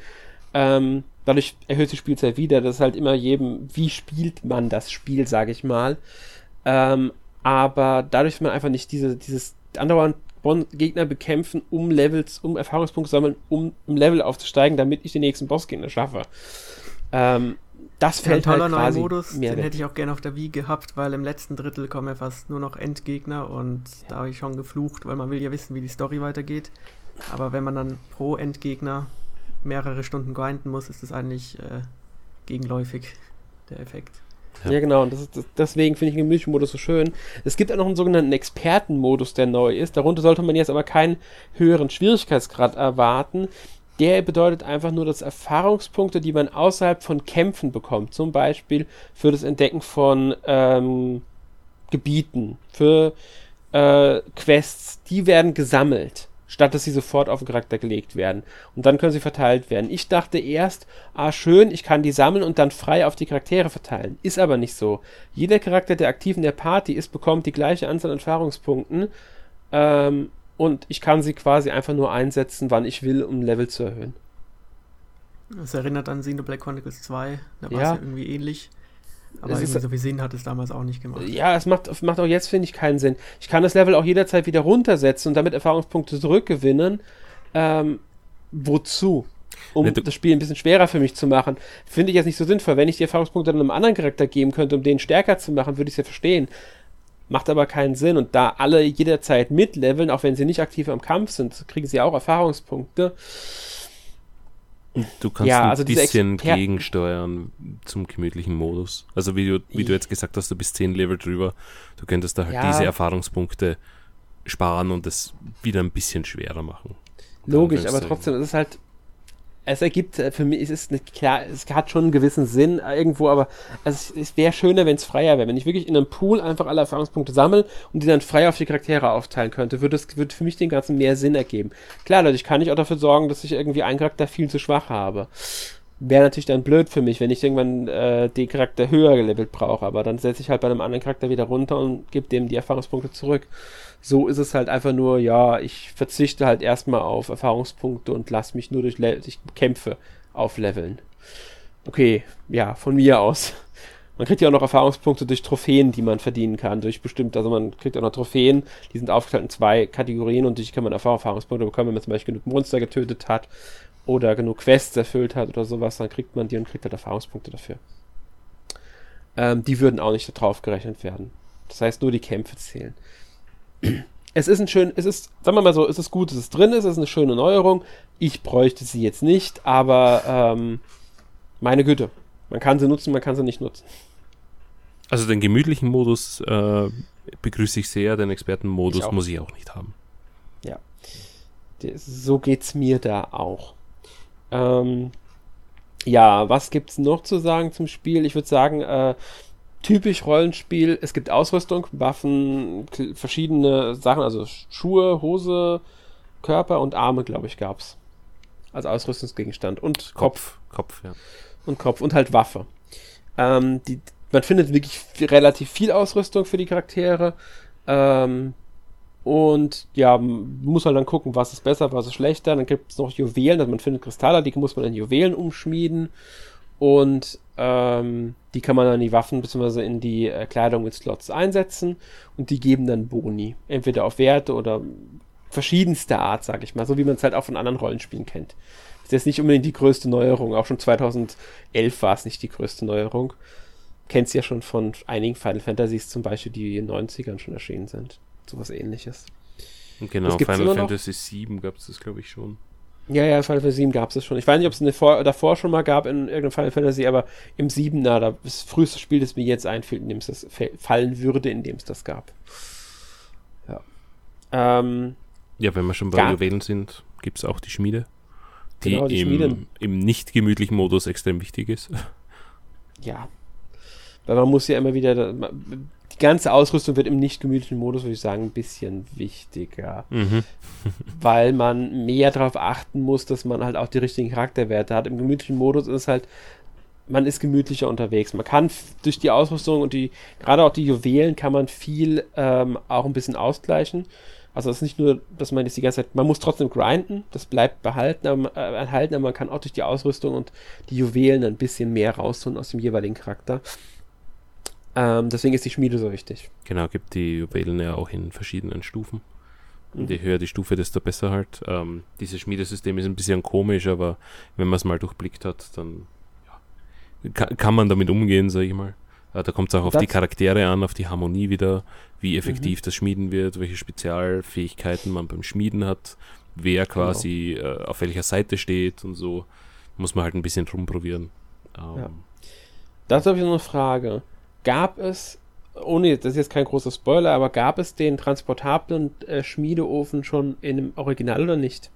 Ähm, dadurch erhöht die Spielzeit wieder. Das ist halt immer jedem, wie spielt man das Spiel, sage ich mal. Ähm, aber dadurch, dass man einfach nicht diese, dieses andauernd Gegner bekämpfen, um Levels, um Erfahrungspunkte sammeln, um im Level aufzusteigen, damit ich den nächsten Bossgegner schaffe. Ähm, das fällt ja, ein toller halt quasi Modus, den weg. hätte ich auch gerne auf der Wii gehabt, weil im letzten Drittel kommen ja fast nur noch Endgegner und da habe ich schon geflucht, weil man will ja wissen, wie die Story weitergeht. Aber wenn man dann pro Endgegner mehrere Stunden grinden muss, ist das eigentlich äh, gegenläufig, der Effekt. Ja, ja genau. Und das ist, das, deswegen finde ich den Milchmodus so schön. Es gibt auch noch einen sogenannten Expertenmodus, der neu ist. Darunter sollte man jetzt aber keinen höheren Schwierigkeitsgrad erwarten. Der bedeutet einfach nur, dass Erfahrungspunkte, die man außerhalb von Kämpfen bekommt, zum Beispiel für das Entdecken von ähm, Gebieten, für äh, Quests, die werden gesammelt statt dass sie sofort auf den Charakter gelegt werden. Und dann können sie verteilt werden. Ich dachte erst, ah schön, ich kann die sammeln und dann frei auf die Charaktere verteilen. Ist aber nicht so. Jeder Charakter, der aktiv in der Party ist, bekommt die gleiche Anzahl an Erfahrungspunkten. Ähm, und ich kann sie quasi einfach nur einsetzen, wann ich will, um Level zu erhöhen. Das erinnert an Xenoblade Chronicles 2, da war es ja. ja irgendwie ähnlich. Aber irgendwie so viel Sinn hat es damals auch nicht gemacht. Ja, es macht, macht auch jetzt, finde ich, keinen Sinn. Ich kann das Level auch jederzeit wieder runtersetzen und damit Erfahrungspunkte zurückgewinnen. Ähm, wozu? Um ne, das Spiel ein bisschen schwerer für mich zu machen. Finde ich jetzt nicht so sinnvoll. Wenn ich die Erfahrungspunkte dann einem anderen Charakter geben könnte, um den stärker zu machen, würde ich es ja verstehen. Macht aber keinen Sinn. Und da alle jederzeit mitleveln, auch wenn sie nicht aktiv am Kampf sind, kriegen sie auch Erfahrungspunkte. Du kannst ja, also ein bisschen gegensteuern zum gemütlichen Modus. Also wie du, wie du jetzt gesagt hast, du bist 10 Level drüber. Du könntest da halt ja. diese Erfahrungspunkte sparen und es wieder ein bisschen schwerer machen. Logisch, aber trotzdem, es ist halt es ergibt äh, für mich, es ist nicht klar, es hat schon einen gewissen Sinn irgendwo, aber es, es wäre schöner, wenn es freier wäre. Wenn ich wirklich in einem Pool einfach alle Erfahrungspunkte sammle und die dann frei auf die Charaktere aufteilen könnte, würde es würde für mich den ganzen mehr Sinn ergeben. Klar, dadurch kann ich auch dafür sorgen, dass ich irgendwie einen Charakter viel zu schwach habe. Wäre natürlich dann blöd für mich, wenn ich irgendwann äh, den Charakter höher gelevelt brauche, aber dann setze ich halt bei einem anderen Charakter wieder runter und gebe dem die Erfahrungspunkte zurück. So ist es halt einfach nur, ja, ich verzichte halt erstmal auf Erfahrungspunkte und lasse mich nur durch, durch Kämpfe aufleveln. Okay, ja, von mir aus. Man kriegt ja auch noch Erfahrungspunkte durch Trophäen, die man verdienen kann, durch bestimmt, also man kriegt auch noch Trophäen, die sind aufgeteilt in zwei Kategorien und durch kann man Erfahrungspunkte bekommen, wenn man zum Beispiel genug Monster getötet hat oder genug Quests erfüllt hat oder sowas, dann kriegt man die und kriegt halt Erfahrungspunkte dafür. Ähm, die würden auch nicht darauf gerechnet werden. Das heißt, nur die Kämpfe zählen es ist ein schön, es ist, sagen wir mal so, es ist gut, dass es drin ist, es ist eine schöne Neuerung. Ich bräuchte sie jetzt nicht, aber ähm, meine Güte, man kann sie nutzen, man kann sie nicht nutzen. Also den gemütlichen Modus äh, begrüße ich sehr, den Expertenmodus ich muss ich auch nicht haben. Ja, so geht's mir da auch. Ähm, ja, was gibt's noch zu sagen zum Spiel? Ich würde sagen, äh, typisch Rollenspiel. Es gibt Ausrüstung, Waffen, verschiedene Sachen, also Schuhe, Hose, Körper und Arme, glaube ich, gab es. Als Ausrüstungsgegenstand. Und Kopf. Kopf, ja. Und Kopf und halt Waffe. Ähm, die, man findet wirklich relativ viel Ausrüstung für die Charaktere. Ähm, und ja, muss halt dann gucken, was ist besser, was ist schlechter. Dann gibt es noch Juwelen, also man findet Kristalle, die muss man in Juwelen umschmieden. Und ähm, die kann man dann in die Waffen bzw. in die äh, Kleidung mit Slots einsetzen. Und die geben dann Boni. Entweder auf Werte oder verschiedenster Art, sag ich mal. So wie man es halt auch von anderen Rollenspielen kennt. Das ist jetzt nicht unbedingt die größte Neuerung. Auch schon 2011 war es nicht die größte Neuerung. Kennst ja schon von einigen Final Fantasies zum Beispiel, die in den 90ern schon erschienen sind. Sowas ähnliches. Genau, Final Fantasy VII gab es das, glaube ich, schon. Ja, ja, Final Fantasy 7 gab es schon. Ich weiß nicht, ob es eine vor, davor schon mal gab in irgendeinem Final Fantasy, aber im 7, na, das früheste Spiel, das mir jetzt einfällt, in dem es das fallen würde, in dem es das gab. Ja. Ähm, ja, wenn wir schon bei Juwelen sind, gibt es auch die Schmiede, die, genau, die im, Schmiede. im nicht gemütlichen Modus extrem wichtig ist. Ja. Weil man muss ja immer wieder, die ganze Ausrüstung wird im nicht gemütlichen Modus, würde ich sagen, ein bisschen wichtiger. Mhm. weil man mehr darauf achten muss, dass man halt auch die richtigen Charakterwerte hat. Im gemütlichen Modus ist es halt, man ist gemütlicher unterwegs. Man kann durch die Ausrüstung und die, gerade auch die Juwelen, kann man viel ähm, auch ein bisschen ausgleichen. Also es ist nicht nur, dass man jetzt die ganze Zeit, man muss trotzdem grinden, das bleibt behalten, aber, äh, erhalten, aber man kann auch durch die Ausrüstung und die Juwelen ein bisschen mehr rausholen aus dem jeweiligen Charakter. Ähm, deswegen ist die Schmiede so wichtig. Genau, gibt die Juwelen ja auch in verschiedenen Stufen. Und je mhm. höher die Stufe, desto besser halt. Ähm, dieses Schmiedesystem ist ein bisschen komisch, aber wenn man es mal durchblickt hat, dann ja, kann, kann, man damit umgehen, sage ich mal. Äh, da kommt es auch auf das die Charaktere an, auf die Harmonie wieder, wie effektiv mhm. das Schmieden wird, welche Spezialfähigkeiten man beim Schmieden hat, wer genau. quasi genau. äh, auf welcher Seite steht und so. Muss man halt ein bisschen drum probieren. Ähm, ja. Dazu habe ich noch eine Frage gab es, ohne, das ist jetzt kein großer Spoiler, aber gab es den transportablen äh, Schmiedeofen schon in dem Original oder nicht?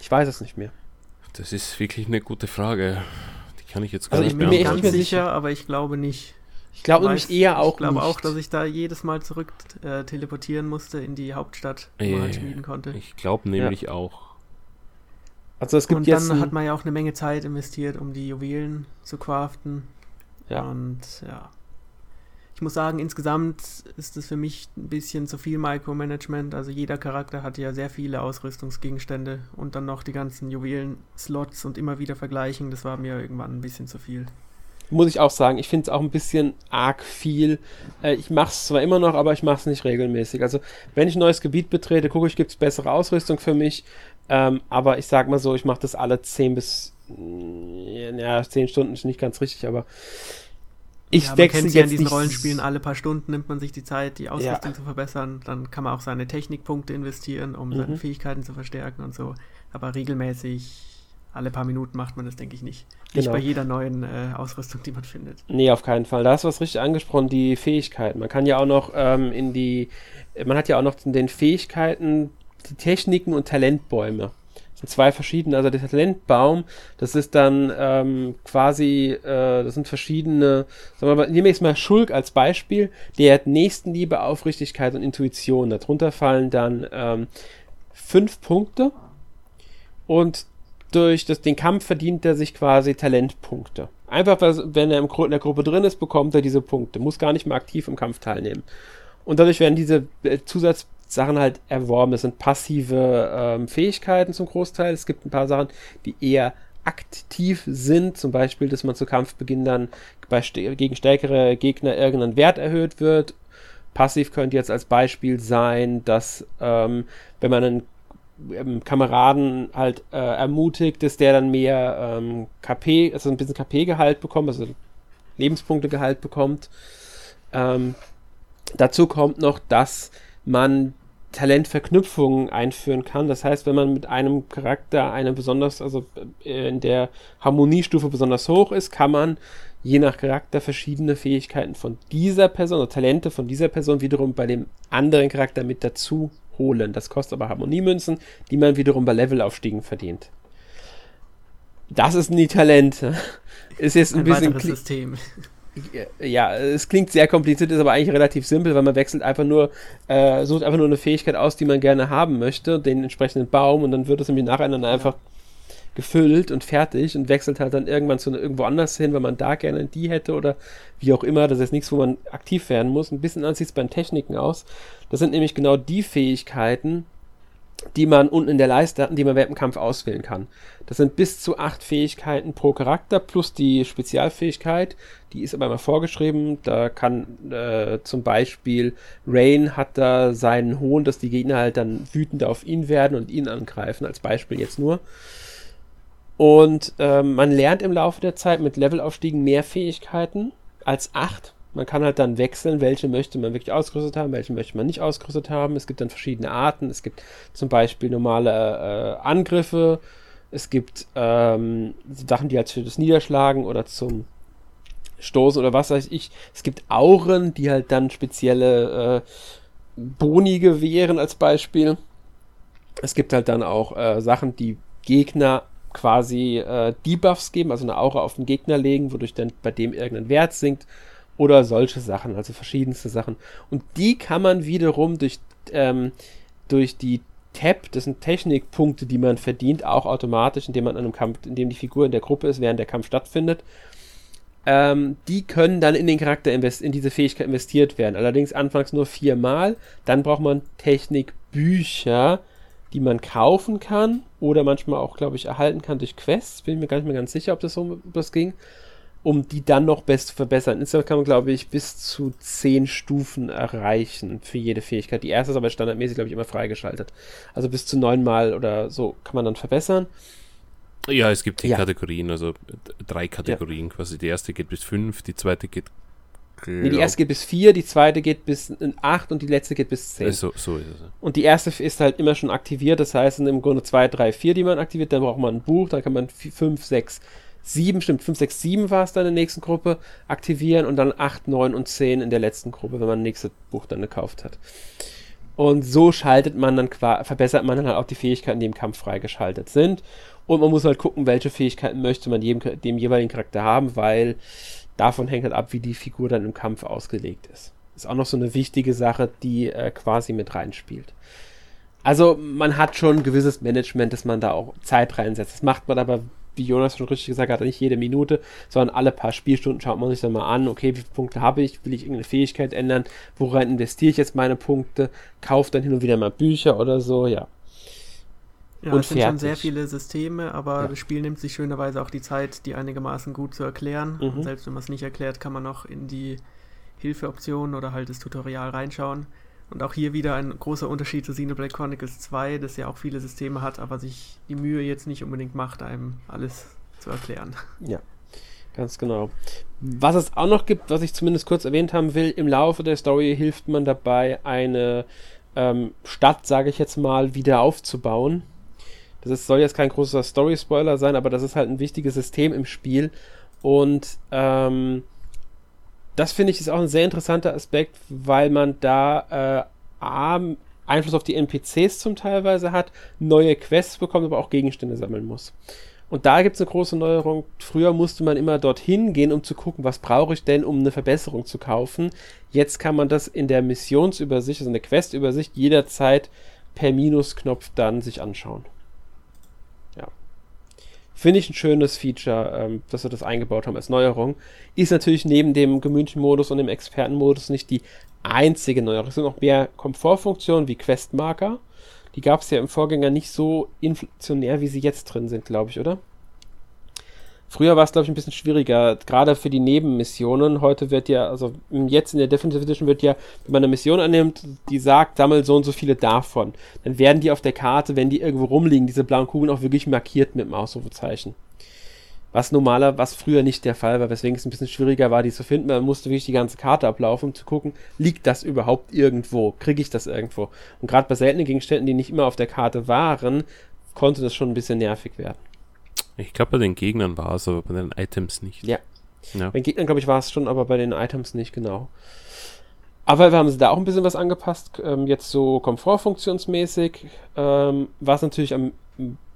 Ich weiß es nicht mehr. Das ist wirklich eine gute Frage. Die kann ich jetzt gar also nicht ich bin mir nicht mehr sicher, aber ich glaube nicht. Ich glaube nämlich eher auch Ich glaube auch, dass ich da jedes Mal zurück äh, teleportieren musste in die Hauptstadt, wo man halt schmieden konnte. Ich glaube nämlich ja. auch. Also es gibt Und dann hat man ja auch eine Menge Zeit investiert, um die Juwelen zu craften. Ja. Und ja. Ich muss sagen, insgesamt ist es für mich ein bisschen zu viel Micromanagement. Also jeder Charakter hat ja sehr viele Ausrüstungsgegenstände und dann noch die ganzen Juwelen-Slots und immer wieder vergleichen. Das war mir irgendwann ein bisschen zu viel muss ich auch sagen, ich finde es auch ein bisschen arg viel. Äh, ich mache es zwar immer noch, aber ich mache es nicht regelmäßig. Also, wenn ich ein neues Gebiet betrete, gucke ich, gibt es bessere Ausrüstung für mich. Ähm, aber ich sage mal so, ich mache das alle 10 bis, ja, 10 Stunden ist nicht ganz richtig, aber ich ja, wechsle jetzt ja in diesen Rollenspielen alle paar Stunden nimmt man sich die Zeit, die Ausrüstung ja. zu verbessern. Dann kann man auch seine Technikpunkte investieren, um mhm. seine Fähigkeiten zu verstärken und so. Aber regelmäßig, alle paar Minuten macht man das, denke ich nicht. Nicht genau. bei jeder neuen äh, Ausrüstung, die man findet. Nee, auf keinen Fall. Da hast du was richtig angesprochen, die Fähigkeiten. Man kann ja auch noch ähm, in die, man hat ja auch noch in den Fähigkeiten die Techniken und Talentbäume zwei verschiedene. Also der Talentbaum, das ist dann ähm, quasi, äh, das sind verschiedene, sagen wir mal, nehmen wir jetzt mal Schulk als Beispiel, der hat Nächstenliebe, Aufrichtigkeit und Intuition. Darunter fallen dann ähm, fünf Punkte und durch das, den Kampf verdient er sich quasi Talentpunkte. Einfach, wenn er in der Gruppe drin ist, bekommt er diese Punkte. Muss gar nicht mehr aktiv im Kampf teilnehmen. Und dadurch werden diese äh, Zusatz Sachen halt erworben. Das sind passive ähm, Fähigkeiten zum Großteil. Es gibt ein paar Sachen, die eher aktiv sind, zum Beispiel, dass man zu Kampfbeginn dann bei gegen stärkere Gegner irgendein Wert erhöht wird. Passiv könnte jetzt als Beispiel sein, dass ähm, wenn man einen ähm, Kameraden halt äh, ermutigt, dass der dann mehr ähm, KP, also ein bisschen KP-Gehalt bekommt, also Lebenspunkte-Gehalt bekommt. Ähm, dazu kommt noch, dass man Talentverknüpfungen einführen kann. Das heißt, wenn man mit einem Charakter eine besonders, also äh, in der Harmoniestufe besonders hoch ist, kann man je nach Charakter verschiedene Fähigkeiten von dieser Person oder Talente von dieser Person wiederum bei dem anderen Charakter mit dazu holen. Das kostet aber Harmoniemünzen, die man wiederum bei Levelaufstiegen verdient. Das ist nie Talent. Ist jetzt ein, ein bisschen. System. Ja, es klingt sehr kompliziert, ist aber eigentlich relativ simpel, weil man wechselt einfach nur, äh, sucht einfach nur eine Fähigkeit aus, die man gerne haben möchte, den entsprechenden Baum und dann wird es nämlich nacheinander einfach gefüllt und fertig und wechselt halt dann irgendwann zu irgendwo anders hin, weil man da gerne die hätte oder wie auch immer. Das ist nichts, wo man aktiv werden muss. Ein bisschen anders sieht es bei den Techniken aus. Das sind nämlich genau die Fähigkeiten, die man unten in der Leiste hat, die man während dem Kampf auswählen kann. Das sind bis zu acht Fähigkeiten pro Charakter plus die Spezialfähigkeit. Die ist aber immer vorgeschrieben. Da kann äh, zum Beispiel Rain hat da seinen Hohn, dass die Gegner halt dann wütend auf ihn werden und ihn angreifen, als Beispiel jetzt nur. Und ähm, man lernt im Laufe der Zeit mit Levelaufstiegen mehr Fähigkeiten als acht. Man kann halt dann wechseln, welche möchte man wirklich ausgerüstet haben, welche möchte man nicht ausgerüstet haben. Es gibt dann verschiedene Arten. Es gibt zum Beispiel normale äh, Angriffe. Es gibt ähm, Sachen, die halt für das Niederschlagen oder zum Stoßen oder was weiß ich. Es gibt Auren, die halt dann spezielle äh, Boni gewähren als Beispiel. Es gibt halt dann auch äh, Sachen, die Gegner quasi äh, Debuffs geben, also eine Aura auf den Gegner legen, wodurch dann bei dem irgendein Wert sinkt oder solche Sachen, also verschiedenste Sachen. Und die kann man wiederum durch, ähm, durch die Tab, das sind Technikpunkte, die man verdient, auch automatisch, indem man an einem Kampf, indem die Figur in der Gruppe ist, während der Kampf stattfindet. Ähm, die können dann in den Charakter invest in diese Fähigkeit investiert werden. Allerdings anfangs nur viermal. Dann braucht man Technikbücher, die man kaufen kann oder manchmal auch, glaube ich, erhalten kann durch Quests. Bin mir gar nicht mehr ganz sicher, ob das so ob das ging. Um die dann noch best zu verbessern. Insgesamt kann man, glaube ich, bis zu zehn Stufen erreichen für jede Fähigkeit. Die erste ist aber standardmäßig, glaube ich, immer freigeschaltet. Also bis zu neunmal oder so kann man dann verbessern. Ja, es gibt die ja. Kategorien, also drei Kategorien ja. quasi. Die erste geht bis fünf, die zweite geht Nee, die erste geht bis 4, die zweite geht bis 8 und die letzte geht bis 10. So, so ist es. Und die erste ist halt immer schon aktiviert, das heißt sind im Grunde 2, 3, 4, die man aktiviert, dann braucht man ein Buch, dann kann man 5, 6, 7, stimmt, 5, 6, 7 war es dann in der nächsten Gruppe aktivieren und dann 8, 9 und 10 in der letzten Gruppe, wenn man das nächste Buch dann gekauft hat. Und so schaltet man dann, verbessert man dann halt auch die Fähigkeiten, die im Kampf freigeschaltet sind. Und man muss halt gucken, welche Fähigkeiten möchte man jedem, dem jeweiligen Charakter haben, weil davon hängt halt ab, wie die Figur dann im Kampf ausgelegt ist. Ist auch noch so eine wichtige Sache, die äh, quasi mit reinspielt. Also man hat schon ein gewisses Management, dass man da auch Zeit reinsetzt. Das macht man aber, wie Jonas schon richtig gesagt hat, nicht jede Minute, sondern alle paar Spielstunden schaut man sich dann mal an, okay, wie viele Punkte habe ich, will ich irgendeine Fähigkeit ändern, woran investiere ich jetzt meine Punkte, kaufe dann hin und wieder mal Bücher oder so, ja. Ja, und es sind fertig. schon sehr viele Systeme, aber ja. das Spiel nimmt sich schönerweise auch die Zeit, die einigermaßen gut zu erklären. Mhm. Und selbst wenn man es nicht erklärt, kann man noch in die Hilfeoptionen oder halt das Tutorial reinschauen. Und auch hier wieder ein großer Unterschied zu Xenoblade Chronicles 2, das ja auch viele Systeme hat, aber sich die Mühe jetzt nicht unbedingt macht, einem alles zu erklären. Ja, ganz genau. Was es auch noch gibt, was ich zumindest kurz erwähnt haben will, im Laufe der Story hilft man dabei, eine ähm, Stadt, sage ich jetzt mal, wieder aufzubauen. Das ist, soll jetzt kein großer Story-Spoiler sein, aber das ist halt ein wichtiges System im Spiel. Und ähm, das finde ich ist auch ein sehr interessanter Aspekt, weil man da äh, A, Einfluss auf die NPCs zum Teilweise hat, neue Quests bekommt, aber auch Gegenstände sammeln muss. Und da gibt es eine große Neuerung. Früher musste man immer dorthin gehen, um zu gucken, was brauche ich denn, um eine Verbesserung zu kaufen. Jetzt kann man das in der Missionsübersicht, also in der Questübersicht, jederzeit per Minusknopf dann sich anschauen. Finde ich ein schönes Feature, ähm, dass wir das eingebaut haben als Neuerung. Ist natürlich neben dem Community-Modus und dem Experten-Modus nicht die einzige Neuerung. Es sind noch mehr Komfortfunktionen wie Questmarker. Die gab es ja im Vorgänger nicht so inflationär, wie sie jetzt drin sind, glaube ich, oder? Früher war es, glaube ich, ein bisschen schwieriger, gerade für die Nebenmissionen. Heute wird ja, also jetzt in der Definitive Edition wird ja, wenn man eine Mission annimmt, die sagt, sammel so und so viele davon. Dann werden die auf der Karte, wenn die irgendwo rumliegen, diese blauen Kugeln auch wirklich markiert mit dem Ausrufezeichen. Was normaler, was früher nicht der Fall war, weswegen es ein bisschen schwieriger war, die zu finden. Man musste wirklich die ganze Karte ablaufen, um zu gucken, liegt das überhaupt irgendwo? Kriege ich das irgendwo? Und gerade bei seltenen Gegenständen, die nicht immer auf der Karte waren, konnte das schon ein bisschen nervig werden. Ich glaube, bei den Gegnern war es, aber bei den Items nicht. Ja. ja. Bei den Gegnern, glaube ich, war es schon, aber bei den Items nicht, genau. Aber wir haben sie da auch ein bisschen was angepasst, ähm, jetzt so komfortfunktionsmäßig. Ähm, was natürlich am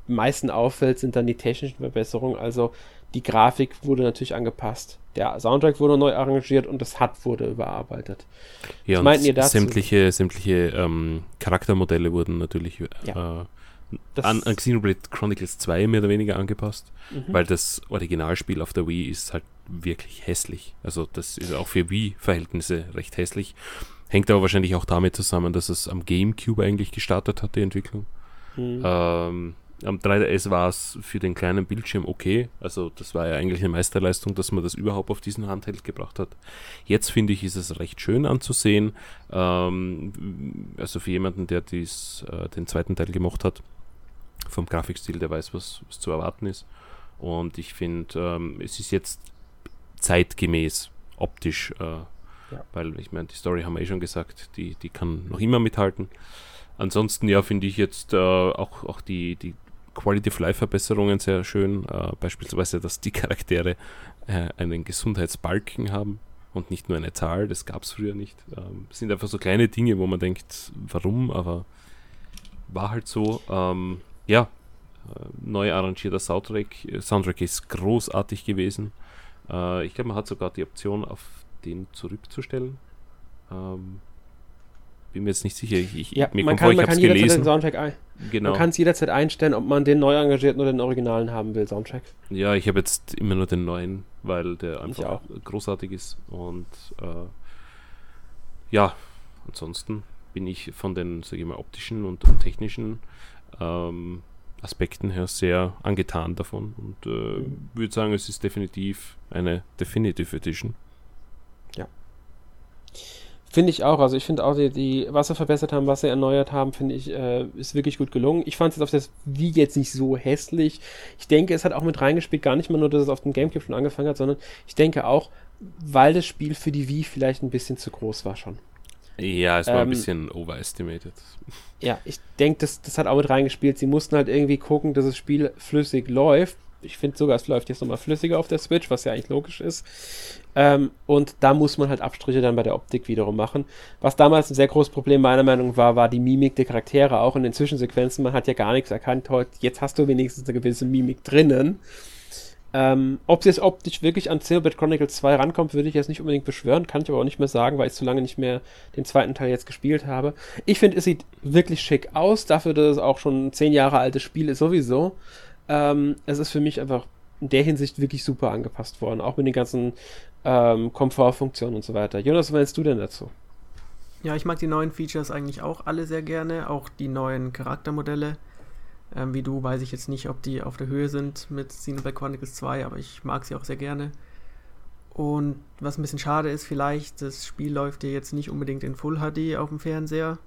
meisten auffällt, sind dann die technischen Verbesserungen. Also Die Grafik wurde natürlich angepasst. Der Soundtrack wurde neu arrangiert und das HUD wurde überarbeitet. Ja, Was meinten ihr dazu? Sämtliche, sämtliche ähm, Charaktermodelle wurden natürlich ja. äh, an, an Xenoblade Chronicles 2 mehr oder weniger angepasst, mhm. weil das Originalspiel auf der Wii ist halt wirklich hässlich. Also das ist auch für Wii-Verhältnisse recht hässlich. Hängt aber wahrscheinlich auch damit zusammen, dass es am GameCube eigentlich gestartet hat, die Entwicklung. Mhm. Ähm, am 3DS war es für den kleinen Bildschirm okay. Also das war ja eigentlich eine Meisterleistung, dass man das überhaupt auf diesen Handheld gebracht hat. Jetzt finde ich, ist es recht schön anzusehen. Ähm, also für jemanden, der dies, äh, den zweiten Teil gemacht hat, vom Grafikstil, der weiß, was, was zu erwarten ist. Und ich finde, ähm, es ist jetzt zeitgemäß optisch äh, ja. Weil ich meine, die Story haben wir eh schon gesagt, die, die kann noch immer mithalten. Ansonsten, ja, finde ich jetzt äh, auch, auch die, die Quality of Life Verbesserungen sehr schön. Äh, beispielsweise, dass die Charaktere äh, einen Gesundheitsbalken haben und nicht nur eine Zahl. Das gab es früher nicht. Ähm, sind einfach so kleine Dinge, wo man denkt, warum, aber war halt so. Ähm, ja, äh, neu arrangierter Soundtrack. Soundtrack ist großartig gewesen. Äh, ich glaube, man hat sogar die Option auf den zurückzustellen. Ähm, bin mir jetzt nicht sicher. Ich, ich, ja, man kann, vor, man kann jederzeit den Soundtrack ein. Genau. Man kann es jederzeit einstellen, ob man den neu engagierten oder den originalen haben will, Soundtrack. Ja, ich habe jetzt immer nur den neuen, weil der einfach großartig ist. Und äh, ja, ansonsten bin ich von den, sage ich mal, optischen und, und technischen ähm, Aspekten her sehr angetan davon und äh, würde sagen, es ist definitiv eine Definitive Edition. Finde ich auch. Also ich finde auch, die, die, was sie verbessert haben, was sie erneuert haben, finde ich, äh, ist wirklich gut gelungen. Ich fand es auf das Wie jetzt nicht so hässlich. Ich denke, es hat auch mit reingespielt, gar nicht mal nur, dass es auf dem Gamecube schon angefangen hat, sondern ich denke auch, weil das Spiel für die Wii vielleicht ein bisschen zu groß war schon. Ja, es war ähm, ein bisschen overestimated. Ja, ich denke, das, das hat auch mit reingespielt. Sie mussten halt irgendwie gucken, dass das Spiel flüssig läuft. Ich finde sogar, es läuft jetzt nochmal flüssiger auf der Switch, was ja eigentlich logisch ist. Ähm, und da muss man halt Abstriche dann bei der Optik wiederum machen. Was damals ein sehr großes Problem meiner Meinung nach war, war die Mimik der Charaktere, auch in den Zwischensequenzen. Man hat ja gar nichts erkannt. Heute, jetzt hast du wenigstens eine gewisse Mimik drinnen. Ähm, ob sie jetzt optisch wirklich an Xenoblade Chronicles 2 rankommt, würde ich jetzt nicht unbedingt beschwören, kann ich aber auch nicht mehr sagen, weil ich zu lange nicht mehr den zweiten Teil jetzt gespielt habe. Ich finde, es sieht wirklich schick aus, dafür, dass es auch schon ein 10 Jahre altes Spiel ist sowieso. Ähm, es ist für mich einfach in der Hinsicht wirklich super angepasst worden, auch mit den ganzen ähm, Komfortfunktionen und so weiter. Jonas, was meinst du denn dazu? Ja, ich mag die neuen Features eigentlich auch alle sehr gerne, auch die neuen Charaktermodelle. Ähm, wie du weiß ich jetzt nicht, ob die auf der Höhe sind mit Xenoblade Chronicles 2, aber ich mag sie auch sehr gerne. Und was ein bisschen schade ist, vielleicht, das Spiel läuft ja jetzt nicht unbedingt in Full HD auf dem Fernseher.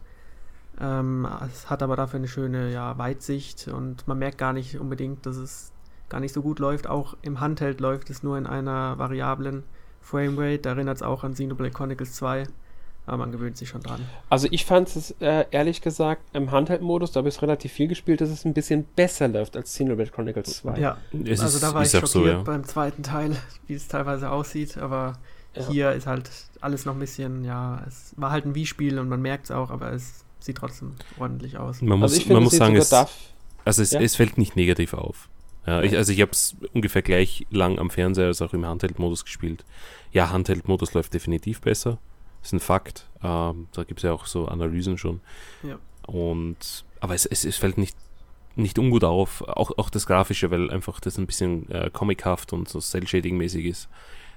Ähm, es hat aber dafür eine schöne ja, Weitsicht und man merkt gar nicht unbedingt, dass es gar nicht so gut läuft. Auch im Handheld läuft es nur in einer variablen Framerate. Da erinnert es auch an Xenoblade Chronicles 2. Aber man gewöhnt sich schon dran. Also ich fand es äh, ehrlich gesagt im Handheld-Modus, da habe ich relativ viel gespielt, dass es ein bisschen besser läuft als Xenoblade Chronicles 2. Ja, es also da war ich schockiert so, ja. beim zweiten Teil, wie es teilweise aussieht, aber ja. hier ist halt alles noch ein bisschen, ja, es war halt ein Wii-Spiel und man merkt es auch, aber es sieht trotzdem ordentlich aus. Man muss, also man muss sagen, es, also es, ja? es fällt nicht negativ auf. Ja, ich, also ich habe es ungefähr gleich lang am Fernseher als auch im Handheld-Modus gespielt. Ja, Handheld-Modus läuft definitiv besser. Das ist ein Fakt. Ähm, da gibt es ja auch so Analysen schon. Ja. Und, aber es, es, es fällt nicht, nicht ungut auf, auch, auch das Grafische, weil einfach das ein bisschen äh, comichaft und so Cell-Shading-mäßig ist.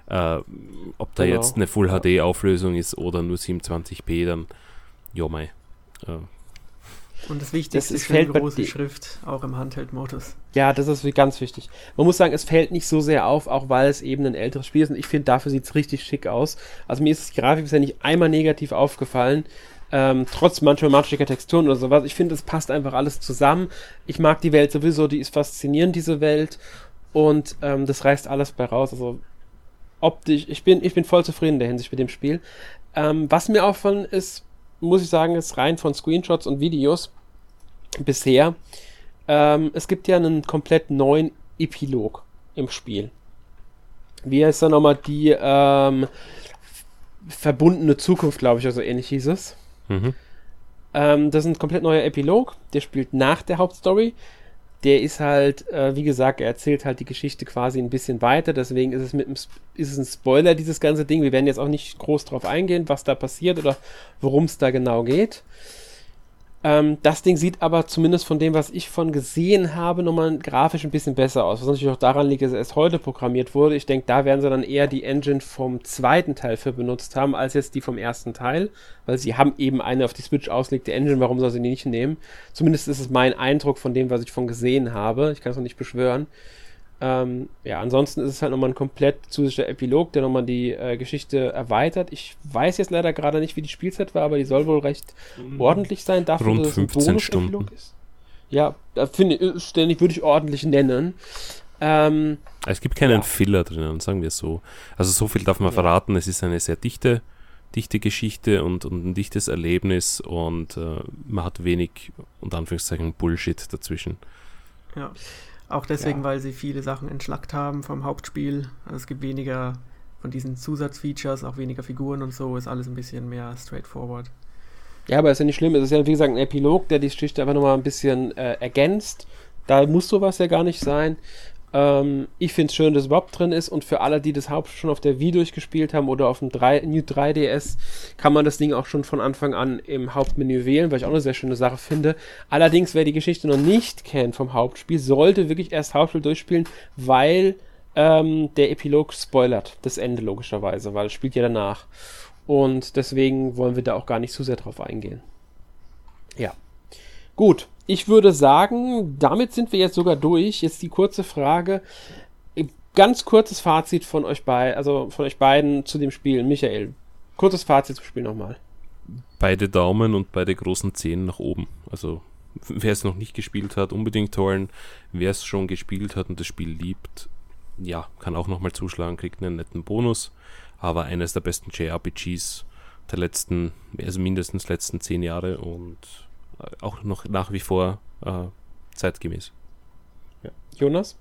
Äh, ob da genau. jetzt eine Full-HD-Auflösung ist oder nur 27p, dann, ja, mei. Äh, und das Wichtigste das ist fällt große Schrift, auch im Handheld-Modus. Ja, das ist ganz wichtig. Man muss sagen, es fällt nicht so sehr auf, auch weil es eben ein älteres Spiel ist. Und ich finde, dafür sieht es richtig schick aus. Also mir ist die Grafik bisher nicht einmal negativ aufgefallen. Ähm, trotz manchmal matschiger Texturen oder sowas. Ich finde, es passt einfach alles zusammen. Ich mag die Welt sowieso, die ist faszinierend, diese Welt. Und ähm, das reißt alles bei raus. Also optisch, ich bin, ich bin voll zufrieden in der Hinsicht mit dem Spiel. Ähm, was mir auffallen ist, muss ich sagen, ist rein von Screenshots und Videos bisher. Ähm, es gibt ja einen komplett neuen Epilog im Spiel. Wie heißt da nochmal die ähm, verbundene Zukunft, glaube ich, also ähnlich hieß es. Mhm. Ähm, das ist ein komplett neuer Epilog, der spielt nach der Hauptstory. Der ist halt, äh, wie gesagt, er erzählt halt die Geschichte quasi ein bisschen weiter, deswegen ist es mit ist es ein Spoiler, dieses ganze Ding. Wir werden jetzt auch nicht groß drauf eingehen, was da passiert oder worum es da genau geht. Ähm, das Ding sieht aber zumindest von dem, was ich von gesehen habe, nochmal grafisch ein bisschen besser aus. Was natürlich auch daran liegt, dass es erst heute programmiert wurde. Ich denke, da werden sie dann eher die Engine vom zweiten Teil für benutzt haben, als jetzt die vom ersten Teil. Weil sie haben eben eine auf die Switch auslegte Engine. Warum soll sie die nicht nehmen? Zumindest ist es mein Eindruck von dem, was ich von gesehen habe. Ich kann es noch nicht beschwören. Ähm, ja, ansonsten ist es halt nochmal ein komplett zusätzlicher Epilog, der nochmal die äh, Geschichte erweitert. Ich weiß jetzt leider gerade nicht, wie die Spielzeit war, aber die soll wohl recht mhm. ordentlich sein. Dafür, Rund 15 Stunden. Ist. Ja, finde ich, ständig würde ich ordentlich nennen. Ähm, es gibt keinen ja. Filler drinnen, sagen wir so. Also so viel darf man ja. verraten. Es ist eine sehr dichte, dichte Geschichte und, und ein dichtes Erlebnis und äh, man hat wenig, unter Anführungszeichen, Bullshit dazwischen. Ja. Auch deswegen, ja. weil sie viele Sachen entschlackt haben vom Hauptspiel. Also es gibt weniger von diesen Zusatzfeatures, auch weniger Figuren und so, ist alles ein bisschen mehr straightforward. Ja, aber ist ja nicht schlimm. Es ist ja, wie gesagt, ein Epilog, der die Geschichte einfach nochmal ein bisschen äh, ergänzt. Da muss sowas ja gar nicht sein. Ähm, ich finde es schön, dass überhaupt drin ist und für alle, die das Hauptspiel schon auf der Wii durchgespielt haben oder auf dem 3, New 3DS, kann man das Ding auch schon von Anfang an im Hauptmenü wählen, weil ich auch eine sehr schöne Sache finde. Allerdings, wer die Geschichte noch nicht kennt vom Hauptspiel, sollte wirklich erst Hauptspiel durchspielen, weil ähm, der Epilog spoilert das Ende logischerweise, weil es spielt ja danach. Und deswegen wollen wir da auch gar nicht zu sehr drauf eingehen. Ja. Gut, ich würde sagen, damit sind wir jetzt sogar durch. Jetzt die kurze Frage. Ganz kurzes Fazit von euch beiden, also von euch beiden zu dem Spiel. Michael, kurzes Fazit zum Spiel nochmal. Beide Daumen und beide großen Zehen nach oben. Also wer es noch nicht gespielt hat, unbedingt holen. Wer es schon gespielt hat und das Spiel liebt, ja, kann auch nochmal zuschlagen, kriegt einen netten Bonus. Aber eines der besten JRPGs der letzten, also mindestens letzten zehn Jahre und auch noch nach wie vor äh, zeitgemäß. Ja. Jonas?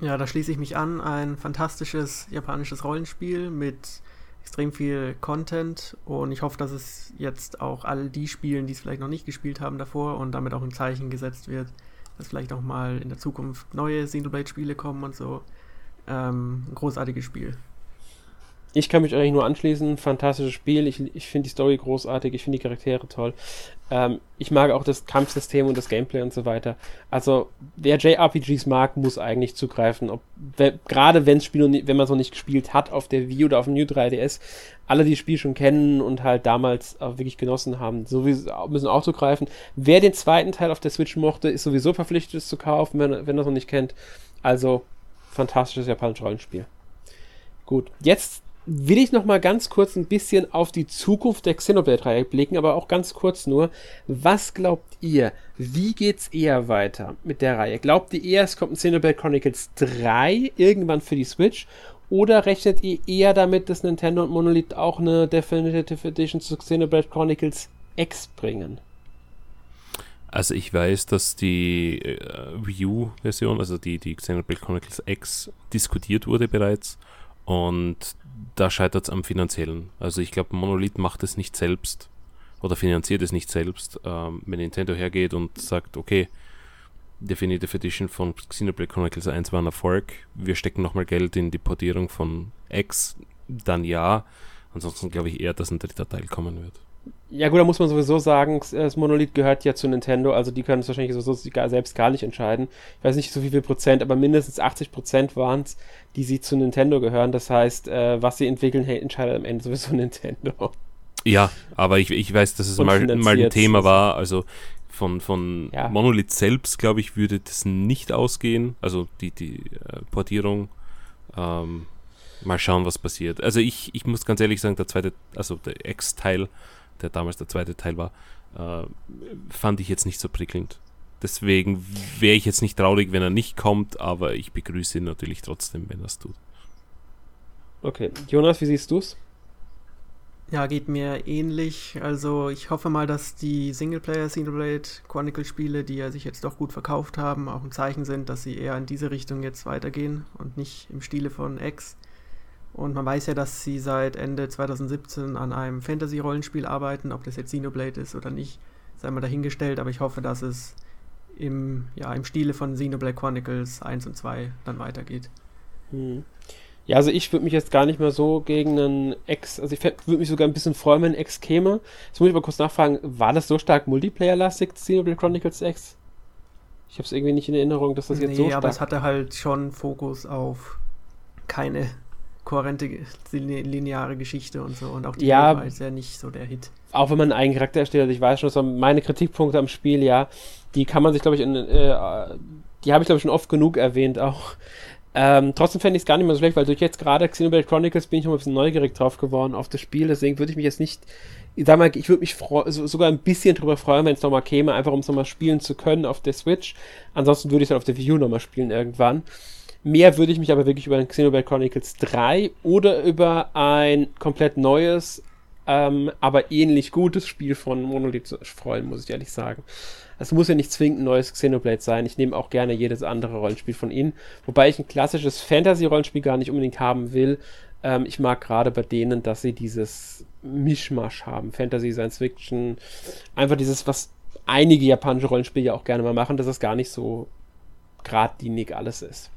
Ja, da schließe ich mich an. Ein fantastisches japanisches Rollenspiel mit extrem viel Content und ich hoffe, dass es jetzt auch all die spielen, die es vielleicht noch nicht gespielt haben davor und damit auch ein Zeichen gesetzt wird, dass vielleicht auch mal in der Zukunft neue Singleblade-Spiele kommen und so. Ähm, ein großartiges Spiel ich kann mich eigentlich nur anschließen. Fantastisches Spiel. Ich, ich finde die Story großartig. Ich finde die Charaktere toll. Ähm, ich mag auch das Kampfsystem und das Gameplay und so weiter. Also, wer JRPGs mag, muss eigentlich zugreifen. Gerade wenn wenn man es noch nicht gespielt hat auf der Wii oder auf dem New 3DS, alle die Spiel schon kennen und halt damals auch wirklich genossen haben, sowieso müssen auch zugreifen. Wer den zweiten Teil auf der Switch mochte, ist sowieso verpflichtet, es zu kaufen, wenn, wenn er es noch nicht kennt. Also, fantastisches japanisches Rollenspiel. Gut, jetzt will ich noch mal ganz kurz ein bisschen auf die Zukunft der Xenoblade-Reihe blicken, aber auch ganz kurz nur. Was glaubt ihr? Wie geht's eher weiter mit der Reihe? Glaubt ihr eher, es kommt ein Xenoblade Chronicles 3 irgendwann für die Switch? Oder rechnet ihr eher damit, dass Nintendo und Monolith auch eine Definitive Edition zu Xenoblade Chronicles X bringen? Also ich weiß, dass die äh, Wii U-Version, also die, die Xenoblade Chronicles X, diskutiert wurde bereits. Und da scheitert es am finanziellen. Also ich glaube, Monolith macht es nicht selbst oder finanziert es nicht selbst. Ähm, wenn Nintendo hergeht und sagt, okay, Definitive Edition von Xenoblade Chronicles 1 war ein Erfolg, wir stecken nochmal Geld in die Portierung von X, dann ja. Ansonsten glaube ich eher, dass ein dritter Teil kommen wird. Ja gut, da muss man sowieso sagen, das Monolith gehört ja zu Nintendo, also die können es wahrscheinlich sowieso selbst gar nicht entscheiden. Ich weiß nicht so wie viel Prozent, aber mindestens 80 Prozent waren es, die sie zu Nintendo gehören. Das heißt, äh, was sie entwickeln, entscheidet am Ende sowieso Nintendo. Ja, aber ich, ich weiß, dass es mal, mal ein Thema war, also von, von ja. Monolith selbst, glaube ich, würde das nicht ausgehen, also die, die äh, Portierung. Ähm, mal schauen, was passiert. Also ich, ich muss ganz ehrlich sagen, der zweite, also der X-Teil, der damals der zweite Teil war, äh, fand ich jetzt nicht so prickelnd. Deswegen wäre ich jetzt nicht traurig, wenn er nicht kommt, aber ich begrüße ihn natürlich trotzdem, wenn er es tut. Okay, Jonas, wie siehst du es? Ja, geht mir ähnlich. Also ich hoffe mal, dass die Singleplayer Xenoblade Chronicle Spiele, die ja sich jetzt doch gut verkauft haben, auch ein Zeichen sind, dass sie eher in diese Richtung jetzt weitergehen und nicht im Stile von X. Und man weiß ja, dass sie seit Ende 2017 an einem Fantasy-Rollenspiel arbeiten. Ob das jetzt Xenoblade ist oder nicht, sei mal dahingestellt. Aber ich hoffe, dass es im, ja, im Stile von Xenoblade Chronicles 1 und 2 dann weitergeht. Hm. Ja, also ich würde mich jetzt gar nicht mehr so gegen einen Ex, also ich würde mich sogar ein bisschen freuen, wenn ein Ex käme. Jetzt muss ich mal kurz nachfragen, war das so stark Multiplayer-lastig, Xenoblade Chronicles X? Ich habe es irgendwie nicht in Erinnerung, dass das jetzt nee, so stark... aber es hatte halt schon Fokus auf keine kohärente lineare Geschichte und so und auch die ja, war ja nicht so der Hit. Auch wenn man einen Charakter erstellt, ich weiß schon, dass meine Kritikpunkte am Spiel, ja, die kann man sich, glaube ich, in, äh, die habe ich, glaube ich, schon oft genug erwähnt auch. Ähm, trotzdem fände ich es gar nicht mehr so schlecht, weil durch jetzt gerade Xenoblade Chronicles bin ich noch ein bisschen neugierig drauf geworden auf das Spiel. Deswegen würde ich mich jetzt nicht, ich sag mal, ich würde mich so, sogar ein bisschen drüber freuen, wenn es nochmal käme, einfach um es nochmal spielen zu können auf der Switch. Ansonsten würde ich es dann auf der Wii U nochmal spielen irgendwann. Mehr würde ich mich aber wirklich über ein Xenoblade Chronicles 3 oder über ein komplett neues, ähm, aber ähnlich gutes Spiel von Monolith freuen, muss ich ehrlich sagen. Es muss ja nicht zwingend ein neues Xenoblade sein. Ich nehme auch gerne jedes andere Rollenspiel von ihnen. Wobei ich ein klassisches Fantasy-Rollenspiel gar nicht unbedingt haben will. Ähm, ich mag gerade bei denen, dass sie dieses Mischmasch haben. Fantasy, Science Fiction. Einfach dieses, was einige japanische Rollenspiele ja auch gerne mal machen, dass es gar nicht so geradlinig alles ist.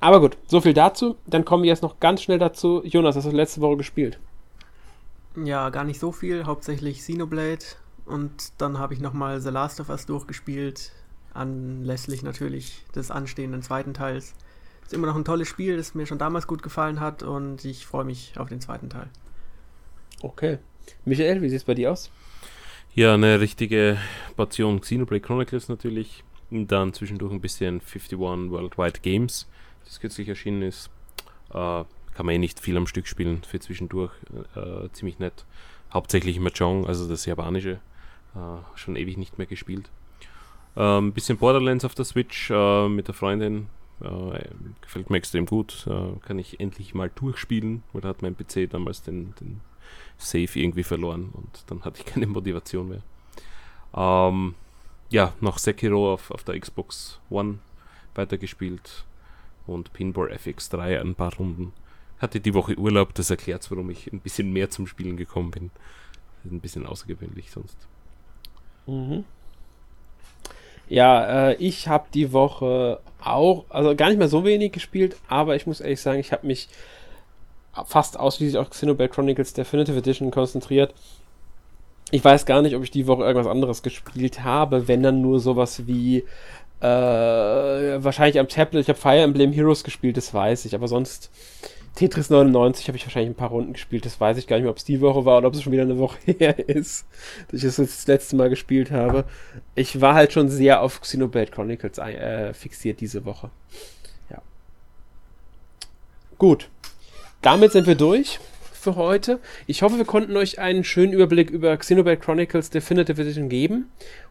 Aber gut, so viel dazu. Dann kommen wir jetzt noch ganz schnell dazu. Jonas, hast du letzte Woche gespielt? Ja, gar nicht so viel. Hauptsächlich Xenoblade und dann habe ich nochmal The Last of Us durchgespielt, anlässlich natürlich des anstehenden zweiten Teils. Ist immer noch ein tolles Spiel, das mir schon damals gut gefallen hat und ich freue mich auf den zweiten Teil. Okay. Michael, wie sieht es bei dir aus? Ja, eine richtige Portion Xenoblade Chronicles natürlich. Und dann zwischendurch ein bisschen 51 Worldwide Games, das kürzlich erschienen ist. Äh, kann man eh nicht viel am Stück spielen für zwischendurch. Äh, ziemlich nett. Hauptsächlich Mahjong, also das japanische äh, schon ewig nicht mehr gespielt. Ein ähm, bisschen Borderlands auf der Switch äh, mit der Freundin. Äh, gefällt mir extrem gut. Äh, kann ich endlich mal durchspielen. Oder hat mein PC damals den, den Save irgendwie verloren und dann hatte ich keine Motivation mehr. Ähm, ja, noch Sekiro auf, auf der Xbox One weitergespielt und Pinball FX3 ein paar Runden. Hatte die Woche Urlaub, das erklärt, warum ich ein bisschen mehr zum Spielen gekommen bin. Ein bisschen außergewöhnlich sonst. Mhm. Ja, äh, ich habe die Woche auch, also gar nicht mehr so wenig gespielt, aber ich muss ehrlich sagen, ich habe mich fast ausschließlich auf Xenoblade Chronicles Definitive Edition konzentriert. Ich weiß gar nicht, ob ich die Woche irgendwas anderes gespielt habe, wenn dann nur sowas wie äh, wahrscheinlich am Tablet. Ich habe Fire Emblem Heroes gespielt, das weiß ich, aber sonst Tetris 99 habe ich wahrscheinlich ein paar Runden gespielt. Das weiß ich gar nicht mehr, ob es die Woche war oder ob es schon wieder eine Woche her ist, dass ich das das letzte Mal gespielt habe. Ich war halt schon sehr auf Xenoblade Chronicles äh, fixiert diese Woche. Ja. Gut. Damit sind wir durch für heute. Ich hoffe, wir konnten euch einen schönen Überblick über Xenoblade Chronicles Definitive Edition geben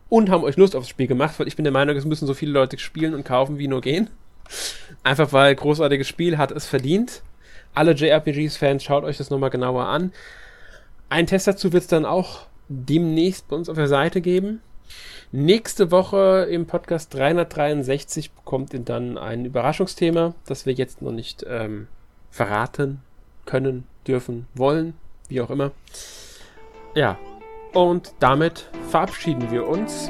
und haben euch Lust aufs Spiel gemacht, weil ich bin der Meinung, es müssen so viele Leute spielen und kaufen, wie nur gehen. Einfach weil großartiges Spiel hat es verdient alle JRPGs-Fans, schaut euch das nochmal genauer an. Ein Test dazu wird es dann auch demnächst bei uns auf der Seite geben. Nächste Woche im Podcast 363 bekommt ihr dann ein Überraschungsthema, das wir jetzt noch nicht ähm, verraten können, dürfen, wollen, wie auch immer. Ja, und damit verabschieden wir uns.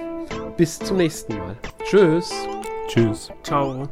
Bis zum nächsten Mal. Tschüss. Tschüss. Ciao.